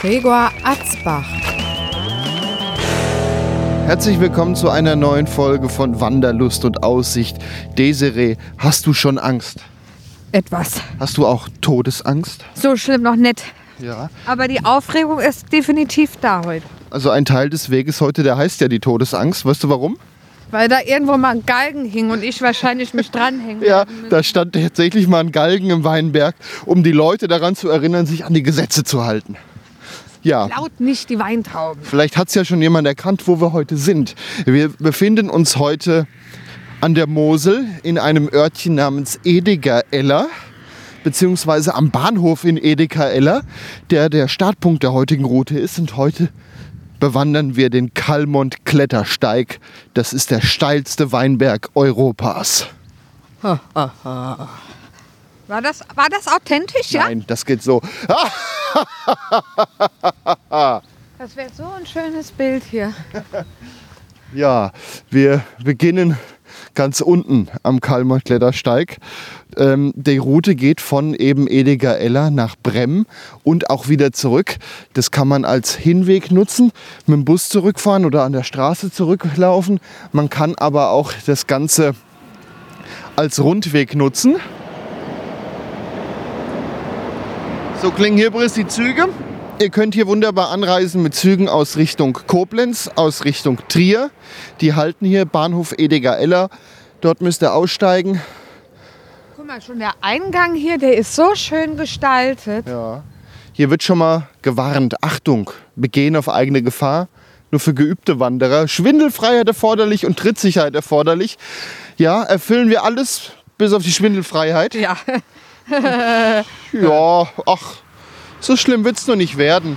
Gregor Atzbach. Herzlich willkommen zu einer neuen Folge von Wanderlust und Aussicht. Desiree, hast du schon Angst? Etwas. Hast du auch Todesangst? So schlimm noch nicht. Ja. Aber die Aufregung ist definitiv da heute. Also ein Teil des Weges heute, der heißt ja die Todesangst. Weißt du warum? Weil da irgendwo mal ein Galgen hing und ich wahrscheinlich mich dranhängen. Ja, da stand tatsächlich mal ein Galgen im Weinberg, um die Leute daran zu erinnern, sich an die Gesetze zu halten. Ja. Laut nicht die Weintrauben. Vielleicht hat es ja schon jemand erkannt, wo wir heute sind. Wir befinden uns heute an der Mosel in einem Örtchen namens Ediger-Eller, beziehungsweise am Bahnhof in Ediger-Eller, der der Startpunkt der heutigen Route ist. Und heute bewandern wir den Kalmont-Klettersteig. Das ist der steilste Weinberg Europas. War das, war das authentisch, ja? Nein, das geht so. Das wäre so ein schönes Bild hier. Ja, wir beginnen ganz unten am Kalmer Klettersteig. Ähm, die Route geht von eben Ediger Eller nach Bremm und auch wieder zurück. Das kann man als Hinweg nutzen, mit dem Bus zurückfahren oder an der Straße zurücklaufen. Man kann aber auch das Ganze als Rundweg nutzen. So klingen hier übrigens die Züge. Ihr könnt hier wunderbar anreisen mit Zügen aus Richtung Koblenz, aus Richtung Trier. Die halten hier Bahnhof Ediger-Eller. Dort müsst ihr aussteigen. Guck mal, schon der Eingang hier, der ist so schön gestaltet. Ja. Hier wird schon mal gewarnt. Achtung, begehen auf eigene Gefahr. Nur für geübte Wanderer. Schwindelfreiheit erforderlich und Trittsicherheit erforderlich. Ja, erfüllen wir alles bis auf die Schwindelfreiheit. Ja. Ja, ach, so schlimm wird es noch nicht werden.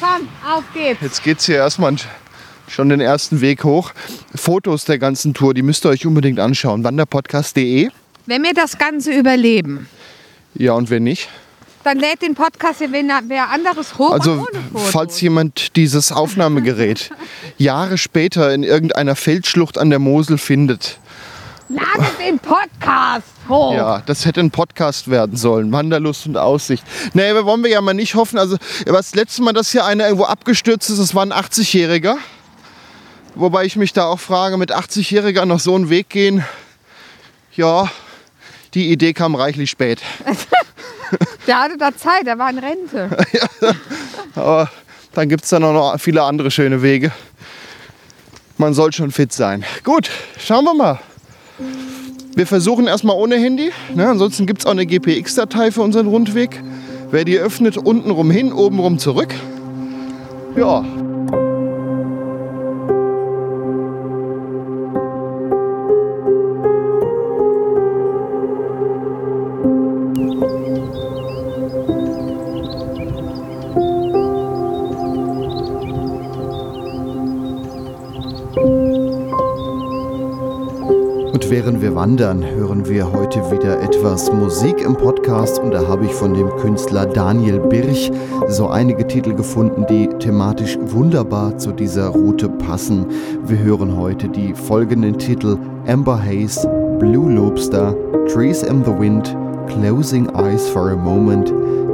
Komm, auf geht's. Jetzt geht's hier erstmal schon den ersten Weg hoch. Fotos der ganzen Tour, die müsst ihr euch unbedingt anschauen. Wanderpodcast.de. Wenn wir das Ganze überleben, Ja, und wenn nicht? dann lädt den Podcast hier wer, anderes hoch Also, falls jemand dieses Aufnahmegerät Jahre später in irgendeiner Feldschlucht an der Mosel findet, Lade den Podcast hoch. ja, das hätte ein Podcast werden sollen. Wanderlust und Aussicht. Nee, wir wollen wir ja mal nicht hoffen. Also, das letzte Mal, dass hier einer irgendwo abgestürzt ist, das war ein 80-Jähriger. Wobei ich mich da auch frage, mit 80-Jähriger noch so einen Weg gehen, ja, die Idee kam reichlich spät. Der hatte da Zeit, der war in Rente. Aber dann gibt es da noch viele andere schöne Wege. Man soll schon fit sein. Gut, schauen wir mal. Wir versuchen erstmal ohne Handy. Ne? Ansonsten gibt es auch eine GPX-Datei für unseren Rundweg. Wer die öffnet, untenrum hin, obenrum zurück. Ja. Und während wir wandern, hören wir heute wieder etwas Musik im Podcast und da habe ich von dem Künstler Daniel Birch so einige Titel gefunden, die thematisch wunderbar zu dieser Route passen. Wir hören heute die folgenden Titel Amber Haze, Blue Lobster, Trees in the Wind, Closing Eyes for a Moment,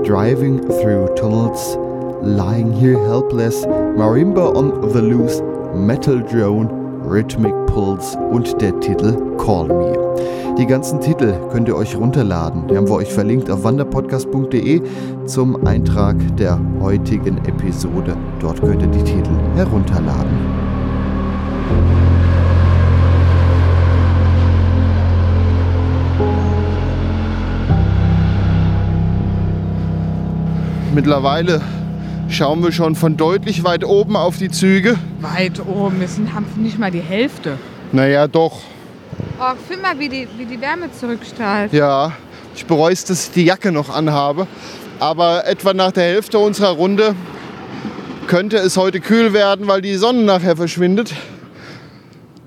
Driving Through Tunnels, Lying Here Helpless, Marimba on the Loose, Metal Drone, Rhythmic Pulse und der Titel Call Me. Die ganzen Titel könnt ihr euch runterladen. Die haben wir euch verlinkt auf wanderpodcast.de zum Eintrag der heutigen Episode. Dort könnt ihr die Titel herunterladen. Mittlerweile schauen wir schon von deutlich weit oben auf die Züge. Weit oben, wir sind, haben nicht mal die Hälfte. Naja, doch. Oh, fühl mal, wie die, wie die Wärme zurückstrahlt. Ja, ich bereue es, dass ich die Jacke noch anhabe. Aber etwa nach der Hälfte unserer Runde könnte es heute kühl werden, weil die Sonne nachher verschwindet.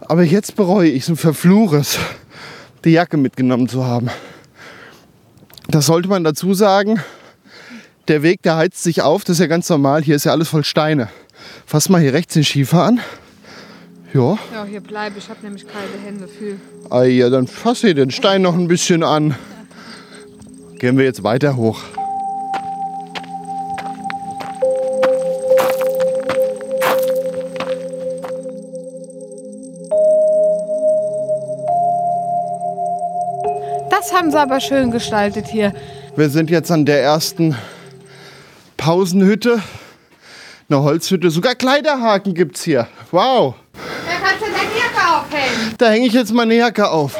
Aber jetzt bereue ich es und verfluche es, die Jacke mitgenommen zu haben. Das sollte man dazu sagen. Der Weg, der heizt sich auf, das ist ja ganz normal. Hier ist ja alles voll Steine. Fass mal hier rechts den Schiefer an. Ja. Ja, hier bleibe ich. Ich habe nämlich kalte Hände. Viel. Ah ja, dann fass hier den Stein noch ein bisschen an. Gehen wir jetzt weiter hoch. Das haben sie aber schön gestaltet hier. Wir sind jetzt an der ersten Pausenhütte. Eine Holzhütte. Sogar Kleiderhaken gibt's hier. Wow. Da kannst du deine Jacke aufhängen. Da hänge ich jetzt meine Jacke auf.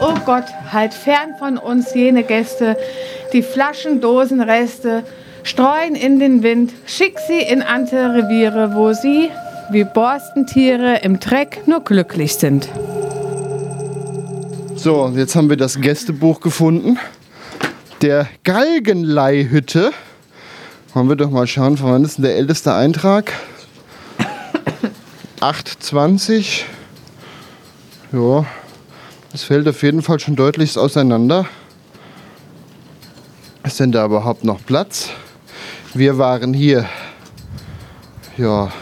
Oh Gott, halt fern von uns jene Gäste, die Flaschen, Dosen, Reste streuen in den Wind, schick sie in andere Reviere, wo sie, wie Borstentiere im Dreck, nur glücklich sind. So, jetzt haben wir das Gästebuch gefunden. Der Galgenleihhütte. Wollen wir doch mal schauen, von wann ist denn der älteste Eintrag? 820. Ja, das fällt auf jeden Fall schon deutlichst auseinander. Ist denn da überhaupt noch Platz? Wir waren hier. Ja,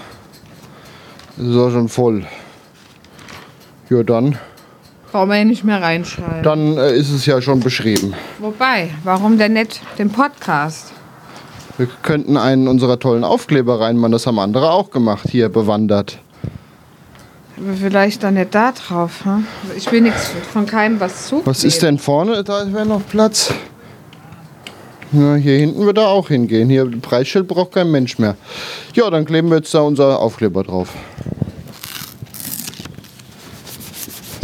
das ist auch schon voll. Ja, dann, Brauchen wir hier nicht mehr reinschreiben. dann äh, ist es ja schon beschrieben. Wobei, warum denn nicht den Podcast? Wir könnten einen unserer tollen Aufkleber reinmachen. Das haben andere auch gemacht, hier bewandert. Aber vielleicht dann nicht da drauf. Hm? Ich will nichts von keinem was zu. Was ist denn vorne? Da wäre noch Platz. Ja, hier hinten wird er auch hingehen. Hier, Preisschild braucht kein Mensch mehr. Ja, dann kleben wir jetzt da unser Aufkleber drauf.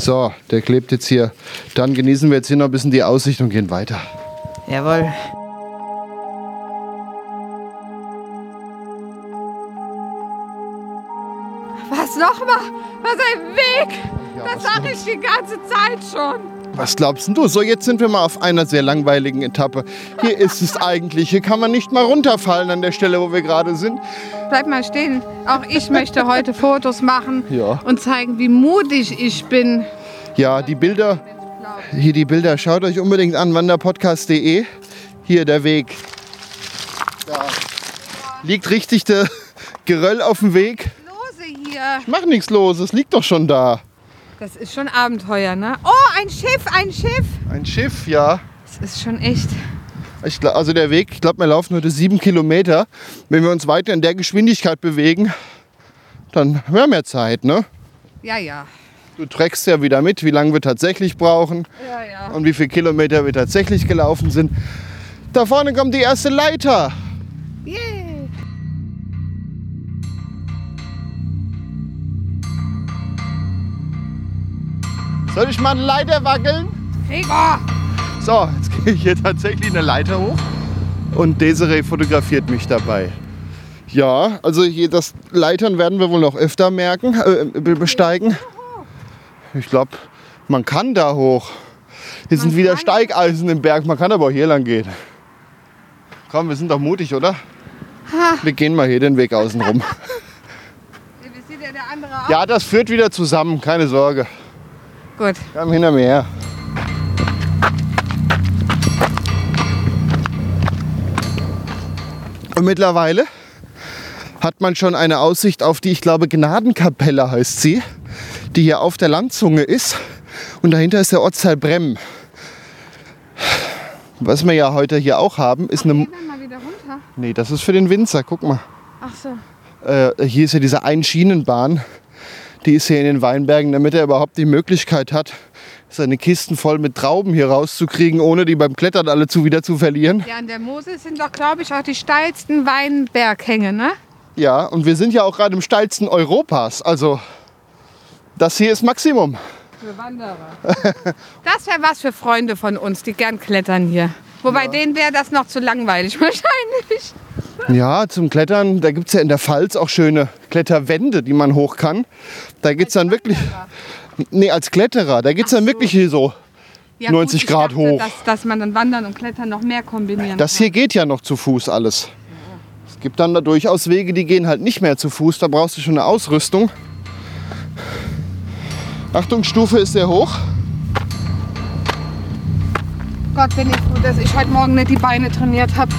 So, der klebt jetzt hier. Dann genießen wir jetzt hier noch ein bisschen die Aussicht und gehen weiter. Jawohl. Was nochmal? Was ein Weg! das sage ich die ganze Zeit schon. Was glaubst denn du? So, jetzt sind wir mal auf einer sehr langweiligen Etappe. Hier ist es eigentlich. Hier kann man nicht mal runterfallen an der Stelle, wo wir gerade sind. Bleib mal stehen. Auch ich möchte heute Fotos machen Ja. und zeigen, wie mutig ich bin. Ja, die Bilder, hier die Bilder, schaut euch unbedingt an, wanderpodcast.de. Hier der Weg. Da liegt richtig der Geröll auf dem Weg. Lose hier. Mach nichts los, es liegt doch schon da. Das ist schon Abenteuer, ne? Oh, ein Schiff, ein Schiff. Ein Schiff, ja. Das ist schon echt. Ich, also der Weg, ich glaube, wir laufen heute sieben Kilometer. Wenn wir uns weiter in der Geschwindigkeit bewegen, dann haben wir mehr Zeit, ne? Ja, ja. Du trägst ja wieder mit, wie lange wir tatsächlich brauchen Ja, ja. und wie viele Kilometer wir tatsächlich gelaufen sind. Da vorne kommt die erste Leiter. Soll ich mal eine Leiter wackeln? Gregor! So, jetzt gehe ich hier tatsächlich eine Leiter hoch und Desiree fotografiert mich dabei. Ja, also hier das Leitern werden wir wohl noch öfter merken, äh, be- besteigen. Ich glaube, man kann da hoch. Hier sind wieder. Steigeisen im Berg, man kann aber auch hier lang gehen. Komm, wir sind doch mutig, oder? Wir gehen mal hier den Weg außen rum. Ja, das führt wieder zusammen, keine Sorge. Gut. Komm hinter mir her. Und mittlerweile hat man schon eine Aussicht auf die, ich glaube, Gnadenkapelle heißt sie, die hier auf der Landzunge ist. Und dahinter ist der Ortsteil Bremm. Was wir ja heute hier auch haben, ist eine. Wieder runter. Nee, das ist für den Winzer, guck mal. Ach so. Äh, hier ist ja diese Einschienenbahn. Die ist hier in den Weinbergen, damit er überhaupt die Möglichkeit hat, seine Kisten voll mit Trauben hier rauszukriegen, ohne die beim Klettern alle zu wieder zu verlieren. Ja, an der Mosel sind doch, glaube ich, auch die steilsten Weinberghänge, ne? Ja, und wir sind ja auch gerade im steilsten Europas. Also, das hier ist Maximum. Für Wanderer. das wäre was für Freunde von uns, die gern klettern hier. Wobei denen wäre das noch zu langweilig wahrscheinlich. Ja, zum Klettern, da gibt es ja in der Pfalz auch schöne Kletterwände, die man hoch kann. Da geht es dann wirklich. Nee, als Kletterer, da geht es dann so. wirklich hier so. Ja, 90 ich Grad dachte, hoch. Dass, dass man dann Wandern und Klettern noch mehr kombinieren Das kann. hier geht ja noch zu Fuß alles. Es gibt dann da durchaus Wege, die gehen halt nicht mehr zu Fuß. Da brauchst du schon eine Ausrüstung. Achtung, Stufe ist sehr hoch. Gott, bin ich froh, dass ich heute Morgen nicht die Beine trainiert habe.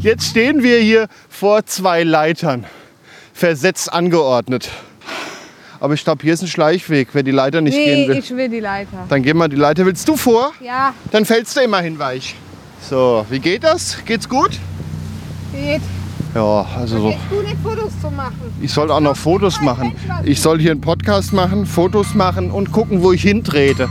Jetzt stehen wir hier vor zwei Leitern, versetzt angeordnet. Aber ich glaube, hier ist ein Schleichweg, wer die Leiter nicht Nee, gehen will. ich will die Leiter. Dann geh mal die Leiter. Willst du vor? Ja, Dann fällst du immerhin weich. So, wie geht das? Geht's gut? geht. Ja, also so. Fotos zu machen. Ich soll auch noch Fotos machen. Ich soll hier einen Podcast machen, Fotos machen und gucken, wo ich hintrete.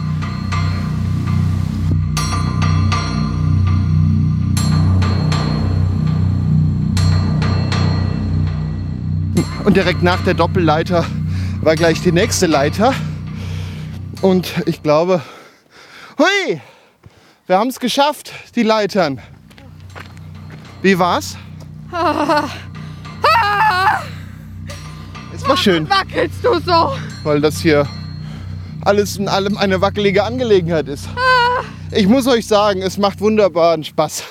Und direkt nach der Doppelleiter war gleich die nächste Leiter. Und ich glaube, hui, wir haben es geschafft, die Leitern. Wie war's? Es war schön Wackelst du so? weil das hier alles in allem eine wackelige Angelegenheit ist. Ich muss euch sagen, es macht wunderbaren Spaß.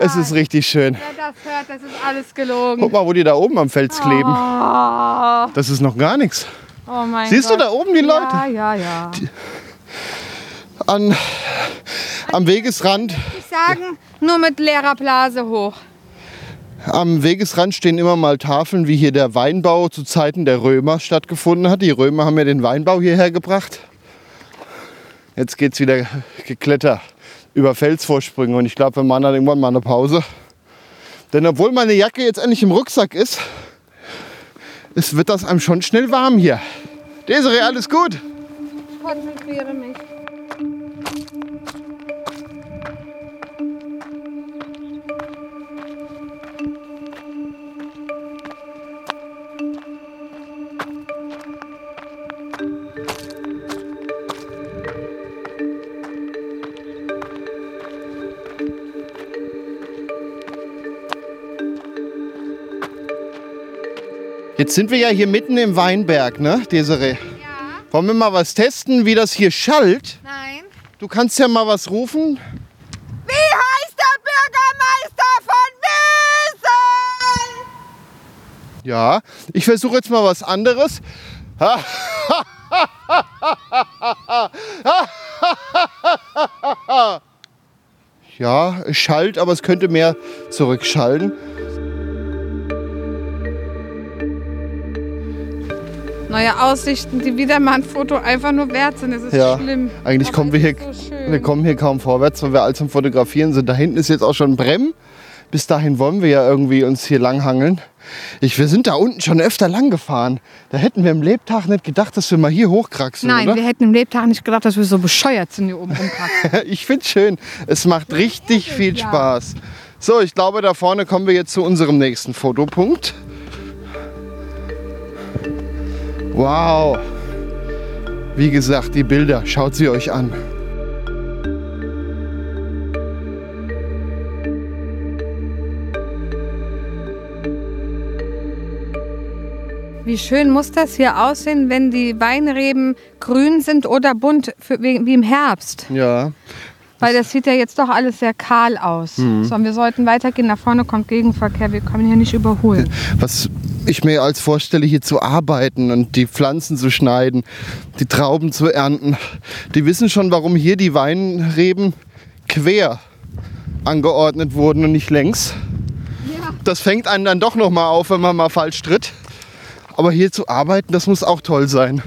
Es ist richtig schön. Wer das hört, das ist alles gelogen. Guck mal, wo die da oben am Fels kleben. Oh, Das ist noch gar nichts. oh Siehst du Gott. da oben die Leute? Ja, ja, ja. An, am Wegesrand, Ich sagen, nur mit leerer Blase hoch. am Wegesrand stehen immer mal Tafeln, wie hier der Weinbau zu Zeiten der Römer stattgefunden hat. Die Römer haben ja den Weinbau hierher gebracht. Jetzt geht's wieder gekletter über Felsvorsprünge und ich glaube, wir machen dann irgendwann mal eine Pause. Denn obwohl meine Jacke jetzt endlich im Rucksack ist, es wird das einem schon schnell warm hier. Desiree, alles gut? Ich konzentriere mich. Jetzt sind wir ja hier mitten im Weinberg, ne, Desiree? Ja, Wollen wir mal was testen, wie das hier schallt? nein. Du kannst ja mal was rufen. Wie heißt der Bürgermeister von Wesel? Ja, ich versuche jetzt mal was anderes. Ja, es schallt, aber es könnte mehr zurückschallen. Neue Aussichten, die wieder mal ein Foto einfach nur wert sind. Das ist Ja, schlimm. eigentlich Aber kommen wir es hier, So wir kommen hier kaum vorwärts, weil wir all zum Fotografieren sind. Da hinten ist jetzt auch schon Brem. Bis dahin wollen wir ja irgendwie uns hier langhangeln. Ich, wir sind da unten schon öfter lang gefahren. Da hätten wir im Lebtag nicht gedacht, dass wir mal hier hochkraxeln, Nein, oder? wir hätten im Lebtag nicht gedacht, dass wir so bescheuert sind hier oben rumkratzen. Ich finde es schön. Es macht richtig viel. Spaß. So, ich glaube, da vorne kommen wir jetzt zu unserem nächsten Fotopunkt. Wow. Wie gesagt, die Bilder, schaut sie euch an. Wie schön muss das hier aussehen, wenn die Weinreben grün sind oder bunt, für, wie, wie im Herbst. Ja. Weil das sieht ja jetzt doch alles sehr kahl aus. Mhm. So, und wir sollten weitergehen. Nach vorne kommt Gegenverkehr. Wir können hier nicht überholen. Was ich mir als vorstelle, hier zu arbeiten und die Pflanzen zu schneiden, die Trauben zu ernten. Die wissen schon, warum hier die Weinreben quer angeordnet wurden und nicht längs. Ja. Das fängt einen dann doch noch mal auf, wenn man mal falsch tritt. Aber hier zu arbeiten, das muss auch toll sein.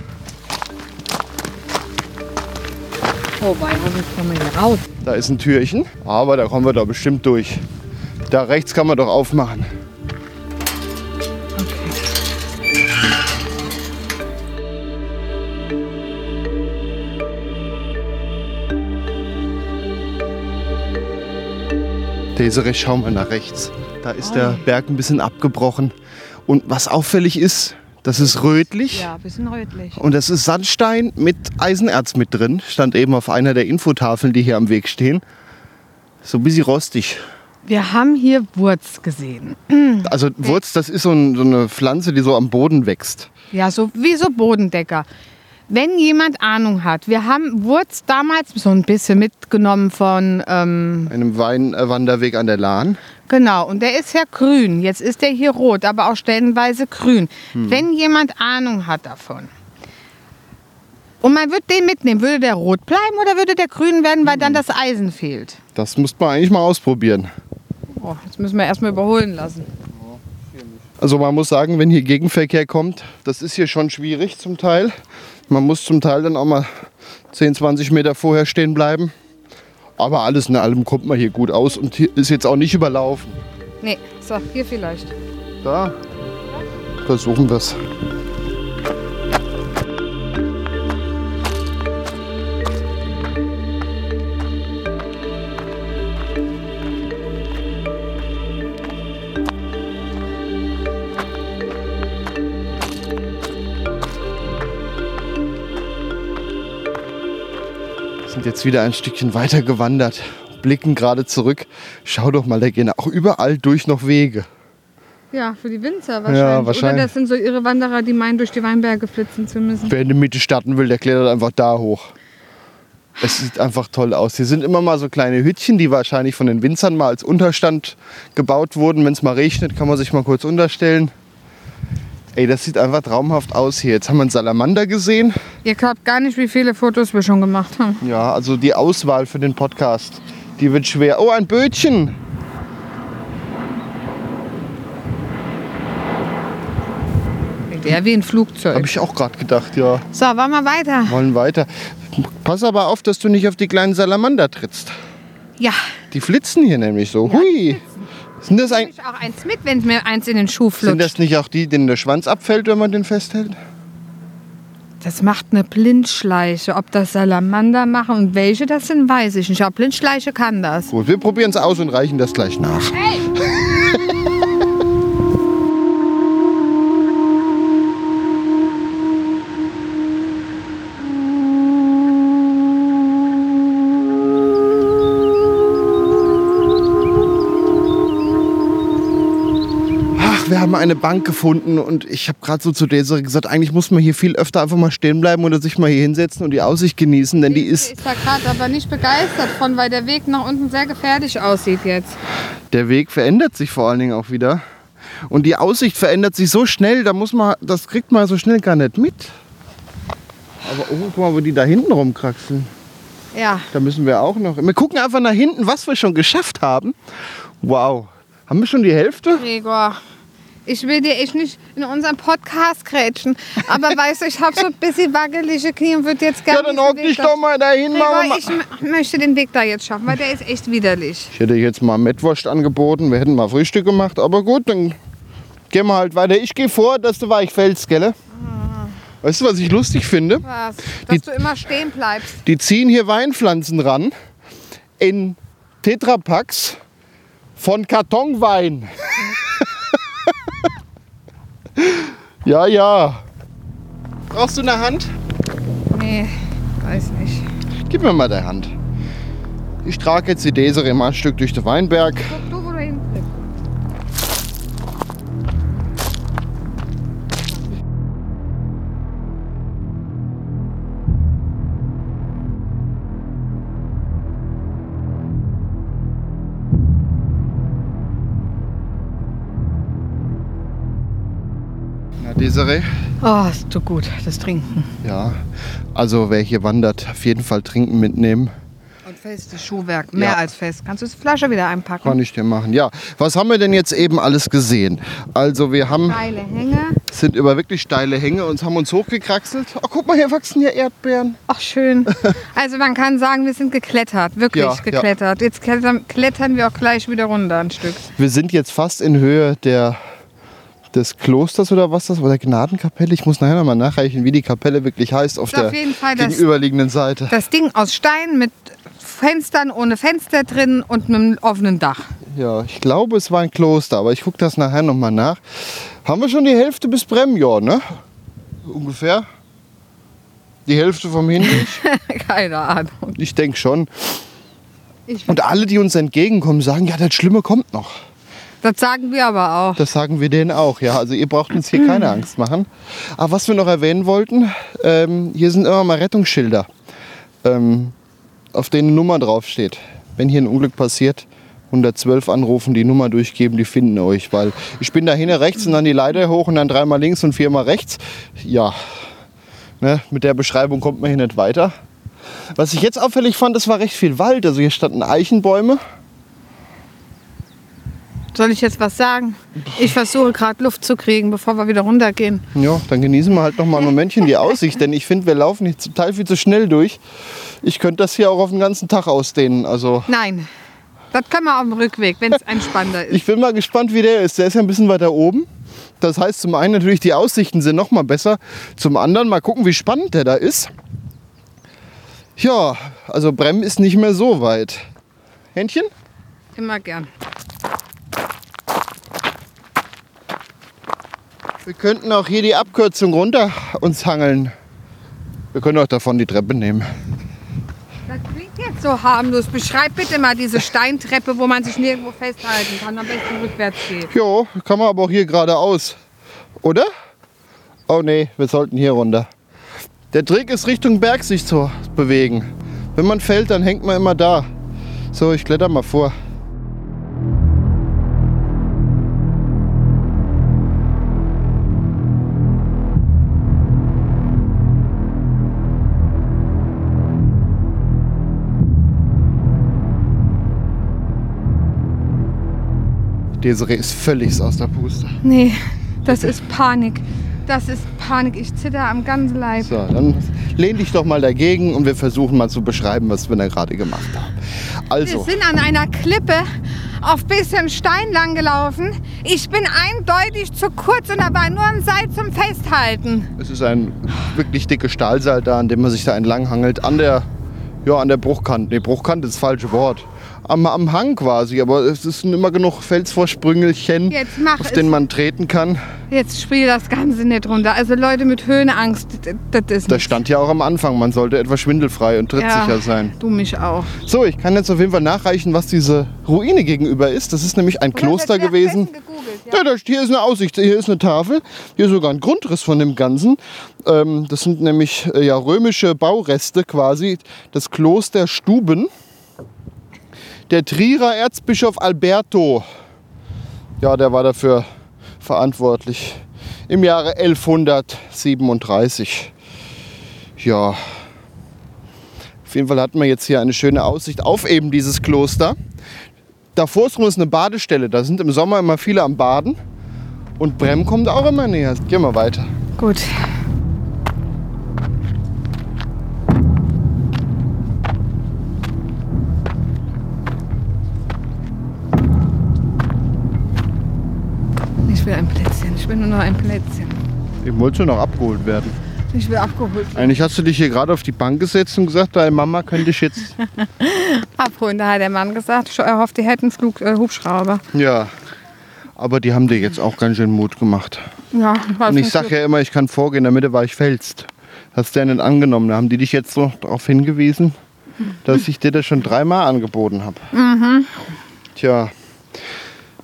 Oh, Wein, jetzt kommen wir hier raus. Da ist ein Türchen, aber da kommen wir da bestimmt durch. Da rechts kann man doch aufmachen. Desiree, schau mal nach rechts. Da ist der Berg ein bisschen abgebrochen. Und was auffällig ist, das ist rötlich. Ja, bisschen rötlich. Und das ist Sandstein mit Eisenerz mit drin. Stand eben auf einer der Infotafeln, die hier am Weg stehen. So ein bisschen rostig. Wir haben hier Wurz gesehen. Also Wurz, das ist so, ein, so eine Pflanze, die so am Boden wächst. Ja, so wie so Bodendecker. Wenn jemand Ahnung hat, wir haben Wurz damals so ein bisschen mitgenommen von, ähm, Einem Weinwanderweg an der Lahn. genau, und der ist ja grün. Jetzt ist der hier rot, aber auch stellenweise grün. Wenn jemand Ahnung hat davon und man würde den mitnehmen, würde der rot bleiben oder würde der grün werden, weil dann das Eisen fehlt? Das muss man eigentlich mal ausprobieren. Oh, jetzt müssen wir erstmal überholen lassen. Also man muss sagen, wenn hier Gegenverkehr kommt, das ist hier schon schwierig zum Teil. Man muss zum Teil dann auch mal 10, 20 Meter vorher stehen bleiben. Aber alles in allem kommt man hier gut aus und hier ist jetzt auch nicht überlaufen. Nee, so, hier vielleicht. Da versuchen wir es. Sind jetzt wieder ein Stückchen weiter gewandert, blicken gerade zurück. Schau doch mal, da gehen auch überall durch noch Wege. Ja, für die Winzer wahrscheinlich. wahrscheinlich. Oder das sind so ihre Wanderer, die meinen, durch die Weinberge flitzen zu müssen. Wer in der Mitte starten will, der klettert einfach da hoch. Es sieht einfach toll aus. Hier sind immer mal so kleine Hütchen, die wahrscheinlich von den Winzern mal als Unterstand gebaut wurden. Wenn es mal regnet, kann man sich mal kurz unterstellen. Ey, das sieht einfach traumhaft aus hier. Jetzt haben wir einen Salamander gesehen. Ihr glaubt gar nicht, wie viele Fotos wir schon gemacht haben. Ja, also die Auswahl für den Podcast, die wird schwer. Oh, ein Bötchen. Der wie ein Flugzeug. Habe ich auch gerade gedacht, ja. So, wollen wir weiter? Wollen weiter. Pass aber auf, dass du nicht auf die kleinen Salamander trittst. Ja. Die flitzen hier nämlich so. Hui. Sind das, ein, Ich auch eins mit, wenn mir eins in den Schuh sind flutscht. das nicht auch die, denen der Schwanz abfällt, wenn man den festhält? Das macht eine Blindschleiche. Ob das Salamander machen und welche das sind, weiß ich nicht. Aber Blindschleiche kann das. Gut, wir probieren es aus und reichen das gleich nach. Ach, haben eine Bank gefunden und ich habe gerade so zu Desiree gesagt, eigentlich muss man hier viel öfter einfach mal stehen bleiben oder sich mal hier hinsetzen und die Aussicht genießen, denn die ist, ist da gerade aber nicht begeistert von, weil der Weg nach unten sehr gefährlich aussieht jetzt. der Weg verändert sich vor allen Dingen auch wieder. Und die Aussicht verändert sich so schnell, da muss man, das kriegt man so schnell gar nicht mit. Aber oh, guck mal, wo die da hinten rumkraxeln. Ja. Da müssen wir auch noch. Wir gucken einfach nach hinten, was wir schon geschafft haben. Wow. Haben wir schon die Hälfte? Gregor, ich will dir echt nicht in unseren Podcast krätschen. Aber weißt du, ich habe so ein bisschen wackelige Knie und würde jetzt gerne. Ja, dann hock dich doch mal dahin. Wir ich möchte den Weg da jetzt schaffen, weil der ist echt widerlich. Ich hätte jetzt mal Mettwurst angeboten, wir hätten mal Frühstück gemacht, aber gut, dann gehen wir halt weiter. Ich gehe vor, dass du weich fällst, gell? Weißt du, was ich lustig finde? Was? Die- Dass du immer stehen bleibst. Die ziehen hier Weinpflanzen ran in Tetrapacks von Kartonwein. ja, ja. Brauchst du eine Hand? Nee, weiß nicht. Gib mir mal deine Hand. Ich trage jetzt die Desiree mal ein Stück durch den Weinberg. Guck Desiree? Oh, es tut gut, das Trinken. Ja. Also, wer hier wandert, auf jeden Fall trinken mitnehmen. Und festes Schuhwerk, mehr Ja. als fest. Kannst du die Flasche wieder einpacken? Kann ich dir machen. Ja. Was haben wir denn jetzt eben alles gesehen? Also, wir haben, Steile Hänge. sind über wirklich steile Hänge und haben uns hochgekraxelt. Oh, guck mal, hier wachsen hier Erdbeeren. Ach, schön. Also man kann sagen, wir sind geklettert, wirklich Ja, ja. geklettert. Jetzt klettern, klettern wir auch gleich wieder runter ein Stück. Wir sind jetzt fast in Höhe der, des Klosters oder was das war, der Gnadenkapelle. Ich muss nachher nochmal nachreichen, wie die Kapelle wirklich heißt auf auf der Fall das- gegenüberliegenden Seite. Das Ding aus Stein mit Fenstern ohne Fenster drin und einem offenen Dach. Ja, ich glaube, es war ein Kloster, aber ich gucke das nachher nochmal nach. Haben wir schon die Hälfte bis Brem, ja, ne? Ungefähr. Die Hälfte vom Hinweg? Keine Ahnung. ich denke schon. Ich- Und alle, die uns entgegenkommen, sagen, ja, das Schlimme kommt noch. Das sagen wir aber auch. Das sagen wir denen auch, ja. Also ihr braucht uns hier keine Angst machen. Aber was wir noch erwähnen wollten, ähm, hier sind immer mal Rettungsschilder, ähm, auf denen eine Nummer draufsteht. Wenn hier ein Unglück passiert, 112 anrufen, die Nummer durchgeben, die finden euch. Weil ich bin da hinten rechts und dann die Leiter hoch und dann dreimal links und viermal rechts. Ja, ne, mit der Beschreibung kommt man hier nicht weiter. Was ich jetzt auffällig fand, es war recht viel Wald. Also hier standen Eichenbäume. Soll ich jetzt was sagen? Ich versuche gerade Luft zu kriegen, bevor wir wieder runtergehen. Ja, dann genießen wir halt noch mal ein Momentchen die Aussicht, denn ich finde, wir laufen hier zum Teil viel zu schnell durch. Ich könnte das hier auch auf den ganzen Tag ausdehnen. Also Nein, das können wir auf dem Rückweg, wenn es entspannter ist. ich bin mal gespannt, wie der ist. Der ist ja ein bisschen weiter oben. Das heißt, zum einen natürlich die Aussichten sind noch mal besser. Zum anderen mal gucken, wie spannend der da ist. Ja, also Brem ist nicht mehr so weit. Händchen? Immer gern. Wir könnten auch hier die Abkürzung runter uns hangeln. Wir können auch davon die Treppe nehmen. Das klingt jetzt so harmlos. Beschreib bitte mal diese Steintreppe, wo man sich nirgendwo festhalten kann, am besten rückwärts geht. Jo, kann man aber auch hier geradeaus. Oder? Oh nee, wir sollten hier runter. Der Trick ist Richtung Berg sich zu bewegen. Wenn man fällt, dann hängt man immer da. So, ich kletter mal vor. Desiree ist völlig aus der Puste. Nee, das ist Panik. Das ist Panik. Ich zitter am ganzen Leib. So, dann lehn dich doch mal dagegen und wir versuchen mal zu beschreiben, was wir da gerade gemacht haben. Wir Also, sind an einer Klippe auf bisschen Stein lang gelaufen. Ich bin eindeutig zu kurz und da war nur ein Seil zum Festhalten. es ist ein wirklich dickes Stahlseil da, an dem man sich da entlang hangelt. An der, ja, an der Bruchkante. Nee, Bruchkante ist das falsche Wort. Am, am Hang quasi, aber es sind immer genug Felsvorsprüngelchen, auf denen man treten kann. Jetzt spiel das Ganze nicht runter. Also Leute mit Höhenangst, das, ist Das stand ja auch am Anfang, man sollte etwas schwindelfrei und trittsicher sein. Du mich auch. So, ich kann jetzt auf jeden Fall nachreichen, was diese Ruine gegenüber ist. Das ist nämlich ein Kloster gewesen. Ja, da, hier ist eine Aussicht, hier ist eine Tafel, hier ist sogar ein Grundriss von dem Ganzen. Ähm, das sind nämlich äh, ja, römische Baureste quasi, das Kloster Stuben. Der Trierer Erzbischof Alberto, ja, der war dafür verantwortlich im Jahre 1137. Ja, auf jeden Fall hatten wir jetzt hier eine schöne Aussicht auf eben dieses Kloster. Davor ist eine Badestelle. Da sind im Sommer immer viele am Baden. Und Brem kommt auch immer näher. Gehen wir weiter. Gut. Ich will ein Plätzchen. Ich will nur noch ein Plätzchen. Ich wollte schon noch abgeholt werden. Ich will abgeholt. Eigentlich hast du dich hier gerade auf die Bank gesetzt und gesagt, deine Mama könnte ich jetzt. Abholen, da hat der Mann gesagt, er hofft, die hätten Flug, äh, Hubschrauber. ja. Aber die haben dir jetzt auch ganz schön Mut gemacht. Ja, was Und ich nicht sag ja immer, ich kann vorgehen, damit war ich fällst. Hast du ja nicht angenommen. Da haben die dich jetzt so darauf hingewiesen, dass ich dir das schon dreimal angeboten habe. Tja,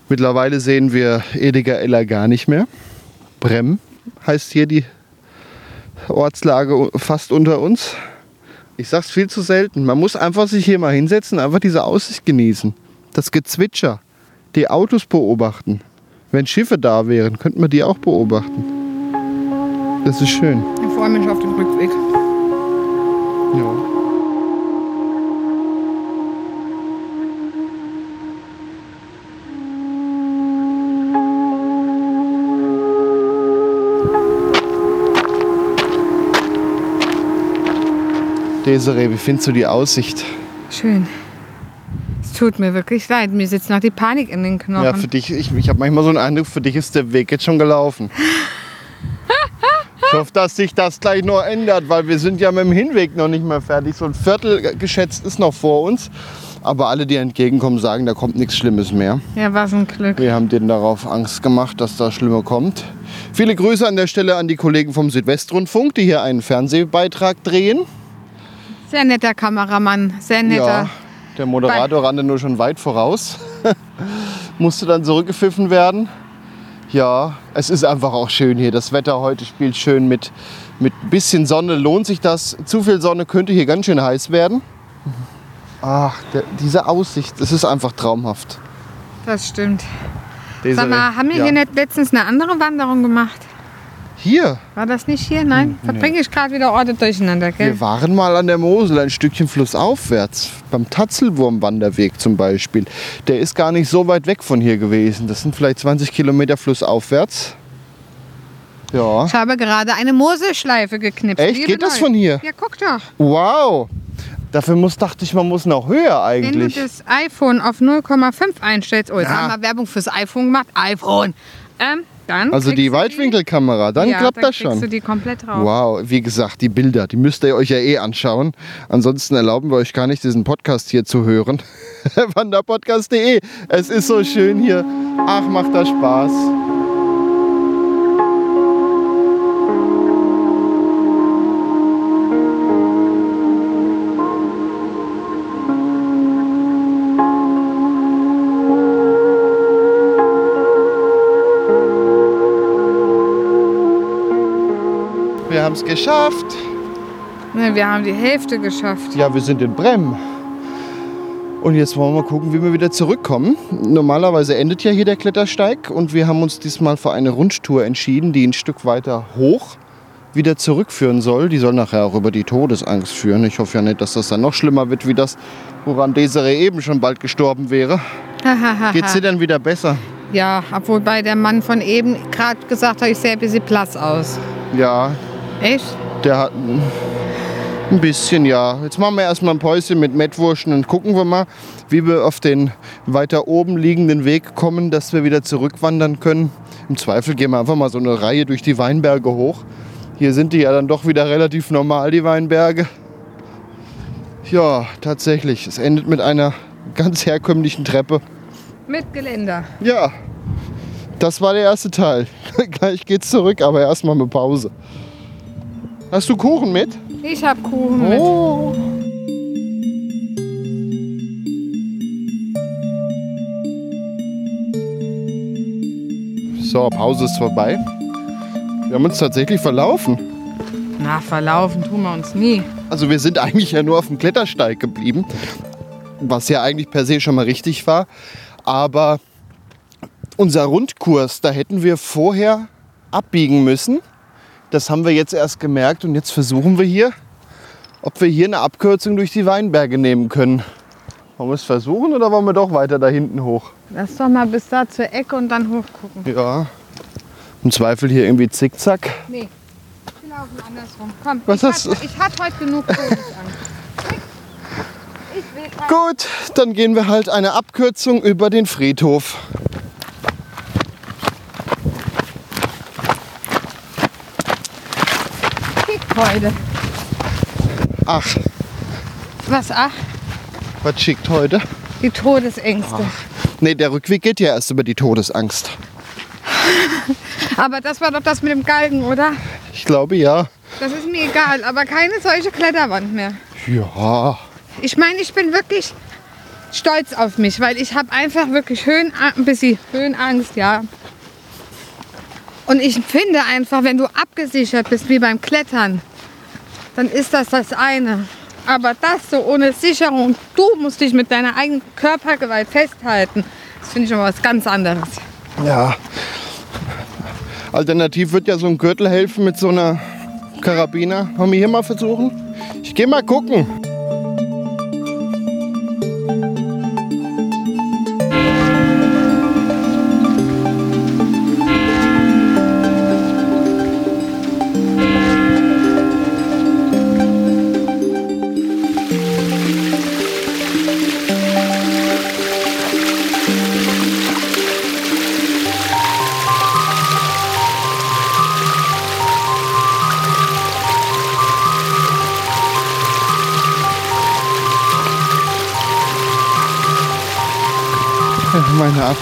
mittlerweile sehen wir Ediger Eller gar nicht mehr. Brem heißt hier die Ortslage fast unter uns. Ich sag's viel zu selten. Man muss einfach sich hier mal hinsetzen, einfach diese Aussicht genießen. Das Gezwitscher, die Autos beobachten. Wenn Schiffe da wären, könnten wir die auch beobachten. Das ist schön. Ich freue mich auf den Rückweg. Ja. Desiree, wie findest du die Aussicht? Schön. Es tut mir wirklich leid. Mir sitzt noch die Panik in den Knochen. Ja, für dich, ich, ich habe manchmal so einen Eindruck, für dich ist der Weg jetzt schon gelaufen. Ich hoffe, dass sich das gleich noch ändert, weil wir sind ja mit dem Hinweg noch nicht mehr fertig. So ein Viertel geschätzt ist noch vor uns. Aber alle, die entgegenkommen, sagen, da kommt nichts Schlimmes mehr. ja, was ein Glück. Wir haben denen darauf Angst gemacht, dass da Schlimmer kommt. Viele Grüße an der Stelle an die Kollegen vom Südwestrundfunk, die hier einen Fernsehbeitrag drehen. Sehr netter Kameramann. Sehr netter. Ja, Der Moderator rannte nur schon weit voraus. Musste dann zurückgepfiffen werden. Ja, es ist einfach auch schön hier. Das Wetter heute spielt schön mit. Mit bisschen Sonne lohnt sich das. Zu viel Sonne könnte hier ganz schön heiß werden. Ach, der, diese Aussicht, das ist einfach traumhaft. Das stimmt. Desiree, Sag mal, haben wir ja. hier nicht letztens eine andere Wanderung gemacht? Hier, War das nicht hier? Nein? Verbringe ich gerade wieder Orte durcheinander, gell? wir waren mal an der Mosel, ein Stückchen flussaufwärts. Beim Tatzelwurmwanderweg zum Beispiel. Der ist gar nicht so weit weg von hier gewesen. Das sind vielleicht 20 Kilometer flussaufwärts. Ja. Ich habe gerade eine Moselschleife geknipst. Echt? Geht das von hier? Ja, guck doch. Wow. Dafür muss, dachte ich, man muss noch höher Wenn du eigentlich. das iPhone auf 0,5 einstellst, oh, jetzt Ja. haben wir Werbung fürs iPhone gemacht. iPhone. Ähm, dann Also die du Weitwinkelkamera, dann ja, klappt dann das kriegst du schon. die komplett drauf. Wow, wie gesagt, die Bilder, die müsst ihr euch ja eh anschauen. Ansonsten erlauben wir euch gar nicht, diesen Podcast hier zu hören. Wanderpodcast.de. Es ist so schön hier. Ach, macht das Spaß. Haben es geschafft. Ne, wir haben die Hälfte geschafft. Ja, wir sind in Brem. Und jetzt wollen wir mal gucken, wie wir wieder zurückkommen. Normalerweise endet ja hier der Klettersteig und wir haben uns diesmal für eine Rundtour entschieden, die ein Stück weiter hoch wieder zurückführen soll. Die soll nachher auch über die Todesangst führen. Ich hoffe ja nicht, dass das dann noch schlimmer wird, wie das, woran Desiree eben schon bald gestorben wäre. Geht's dir denn wieder besser? ja, obwohl bei der Mann von eben gerade gesagt hat, ich sehe ein bisschen blass aus. Ja, Echt? der hat ein- bisschen, ja. Jetzt machen wir erstmal ein Päuschen mit Mettwurschen und gucken wir mal, wie wir auf den weiter oben liegenden Weg kommen, dass wir wieder zurückwandern können. Im Zweifel gehen wir einfach mal so eine Reihe durch die Weinberge hoch. Hier sind die ja dann doch wieder relativ normal, die Weinberge. Ja, tatsächlich. Es endet mit einer ganz herkömmlichen Treppe. Mit Geländer. Ja, das war der erste Teil. Gleich geht's zurück, aber erstmal eine Pause. Hast du Kuchen mit? Ich hab Kuchen mit. Oh. So, Pause ist vorbei. Wir haben uns tatsächlich verlaufen. Na, verlaufen tun wir uns nie. Also wir sind eigentlich ja nur auf dem Klettersteig geblieben, was ja eigentlich per se schon mal richtig war. Aber unser Rundkurs, da hätten wir vorher abbiegen müssen. Das haben wir jetzt erst gemerkt und jetzt versuchen wir hier, ob wir hier eine Abkürzung durch die Weinberge nehmen können. Wollen wir es versuchen oder wollen wir doch weiter da hinten hoch? Lass doch mal bis da zur Ecke und dann hochgucken. Ja. Im Zweifel hier irgendwie zickzack. Nee, wir laufen andersrum. Komm, Was ich, hast du- hat, ich hatte heute genug. Ich kein Gut, dann gehen wir halt eine Abkürzung über den Friedhof. Heute. Ach, Was, ach, was schickt heute? die Todesängste. Nee, der Rückweg geht ja erst über die Todesangst. Aber das war doch das mit dem Galgen, oder? Ich glaube ja. Das ist mir egal, aber keine solche Kletterwand mehr. Ja. Ich meine, ich bin wirklich stolz auf mich, weil ich habe einfach wirklich Höhen, ein bisschen Höhenangst, ja. Und ich finde einfach, wenn du abgesichert bist wie beim Klettern, dann ist das das eine. Aber das so ohne Sicherung, du musst dich mit deiner eigenen Körpergewalt festhalten, das finde ich schon was ganz anderes. Ja. Alternativ wird ja so ein Gürtel helfen mit so einer Karabiner. Wollen wir hier mal versuchen? Ich gehe mal gucken.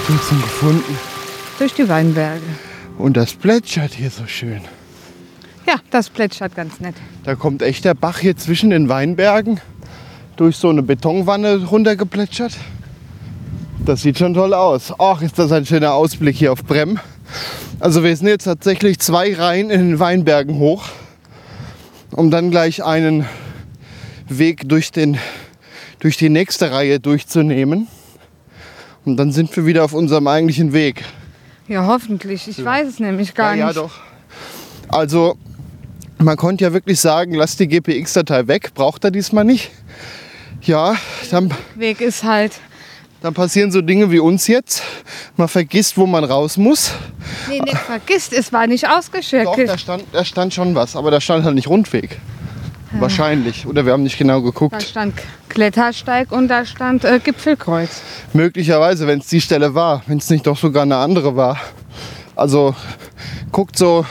Abkürzung gefunden. Durch die Weinberge. Und das plätschert hier so schön. Ja, das plätschert ganz nett. Da kommt echt der Bach hier zwischen den Weinbergen. durch so eine Betonwanne runtergeplätschert. Das sieht schon toll aus. Ach, ist das ein schöner Ausblick hier auf Brem. Also wir sind jetzt tatsächlich zwei Reihen in den Weinbergen hoch, um dann gleich einen Weg durch, den, durch die nächste Reihe durchzunehmen. Und dann sind wir wieder auf unserem eigentlichen Weg. Ja, hoffentlich. Ich weiß es nämlich gar ja, nicht. Ja, doch. Also, man konnte ja wirklich sagen, lass die GPX-Datei weg, braucht er diesmal nicht. Ja, dann, Weg ist halt. dann passieren so Dinge wie uns jetzt. Man vergisst, wo man raus muss. Nee, nicht vergisst, es war nicht Doch, ausgeschüttet. da stand, da stand schon was, aber da stand halt nicht Rundweg. Wahrscheinlich. Oder wir haben nicht genau Da geguckt. stand Klettersteig und da stand äh, Gipfelkreuz. Möglicherweise, wenn es die Stelle war, wenn es nicht doch sogar eine andere war. Also guckt so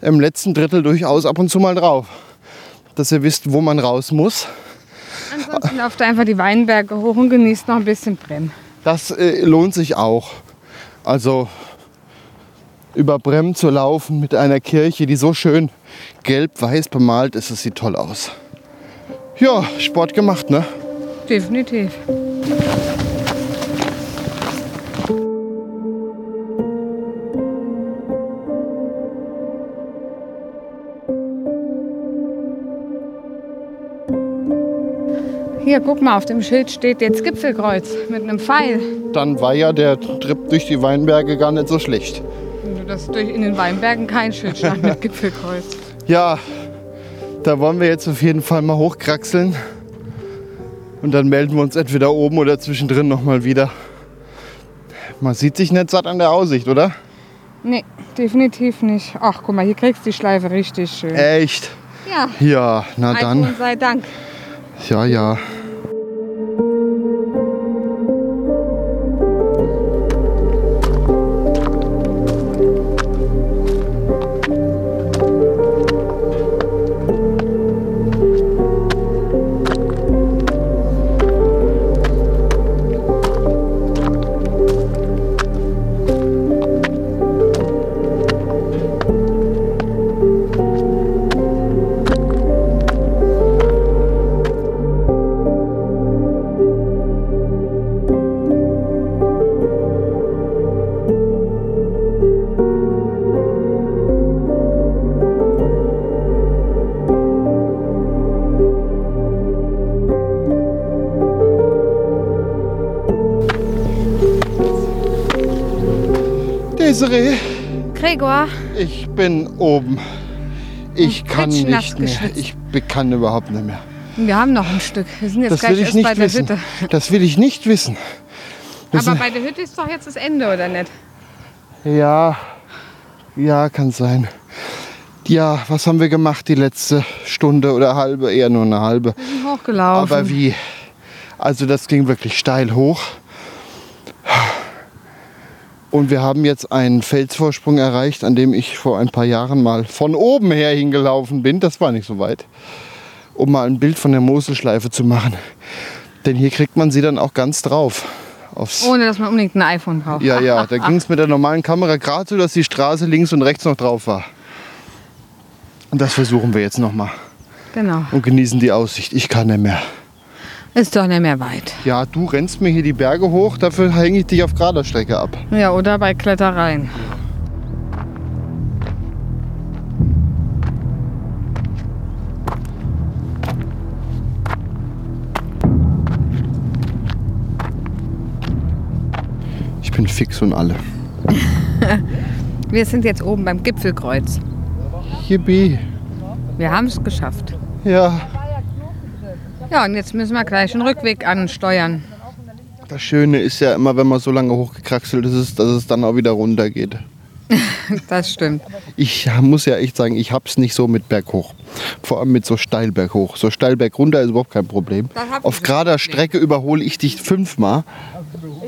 im letzten Drittel durchaus ab und zu mal drauf, dass ihr wisst, wo man raus muss. Ansonsten lauft einfach die Weinberge hoch und genießt noch ein bisschen Brem. Das äh, lohnt sich auch. Also über Brem zu laufen mit einer Kirche, die so schön gelb-weiß bemalt ist, das sieht toll aus. Ja, Sport gemacht, ne? Definitiv. Hier, guck mal, auf dem Schild steht jetzt Gipfelkreuz mit einem Pfeil. Dann war ja der Trip durch die Weinberge gar nicht so schlecht. Und Das durch in den Weinbergen kein Schild stand mit Gipfelkreuz. Ja, da wollen wir jetzt auf jeden Fall mal hochkraxeln. Und dann melden wir uns entweder oben oder zwischendrin nochmal wieder. Man sieht sich nicht satt an der Aussicht, oder? Nee, definitiv nicht. Ach, guck mal, hier kriegst du die Schleife richtig schön. Echt? Ja, Ja, na dann. sei Dank. Ja, ja. Desiree, Gregor, ich bin oben. Ich kann klitschnass nicht mehr. Ich kann überhaupt nicht mehr. wir haben noch ein Stück. Wir sind jetzt Das gleich will ich erst nicht bei der wissen. Hütte. Das will ich nicht wissen. Das Aber bei der Hütte ist doch jetzt das Ende, oder nicht? Ja, ja, kann sein. Ja, was haben wir gemacht die letzte Stunde oder halbe? Eher nur eine halbe. Wir sind hochgelaufen. Aber wie? Also das ging wirklich steil hoch. Und wir haben jetzt einen Felsvorsprung erreicht, an dem ich vor ein paar Jahren mal von oben her hingelaufen bin. Das war nicht so weit. Um mal ein Bild von der Moselschleife zu machen. Denn hier kriegt man sie dann auch ganz drauf. Aufs Ohne dass man unbedingt ein iPhone braucht. ja, ja, da ging es mit der normalen Kamera gerade so, dass die Straße links und rechts noch drauf war. Und das versuchen wir jetzt nochmal Genau. und genießen die Aussicht. Ich kann nicht mehr. Ist doch nicht mehr weit. Ja, du rennst mir hier die Berge hoch, dafür hänge ich dich auf gerader Strecke ab. Ja, oder bei Klettereien. Ich bin fix und alle. Wir sind jetzt oben beim Gipfelkreuz. Yippie. Wir haben es geschafft. Ja, Ja, und jetzt müssen wir gleich den Rückweg ansteuern. das Schöne ist ja immer, wenn man so lange hochgekraxelt ist, dass es dann auch wieder runter geht. Das stimmt. Ich muss ja echt sagen, ich hab's nicht so mit berghoch. Vor allem mit so steil berghoch. So steil berg runter ist überhaupt kein Problem. Auf gerader Strecke überhole ich dich fünfmal.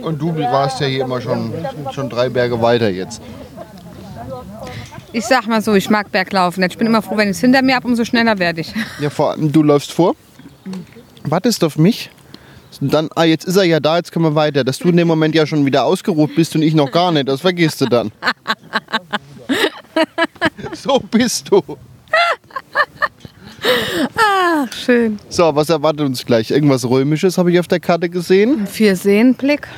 Und du warst ja hier immer schon, schon drei Berge weiter jetzt. Ich sag mal so, ich mag Berglaufen. Ich bin immer froh, wenn ich es hinter mir habe, umso schneller werde ich. Ja, vor allem du läufst vor, wartest auf mich. Und dann, ah, jetzt ist er ja da, jetzt können wir weiter. Dass du in dem Moment ja schon wieder ausgeruht bist und ich noch gar nicht, das vergisst du dann. so bist du. schön. So, was erwartet uns gleich? Irgendwas Römisches habe ich auf der Karte gesehen. Vier Seenblick.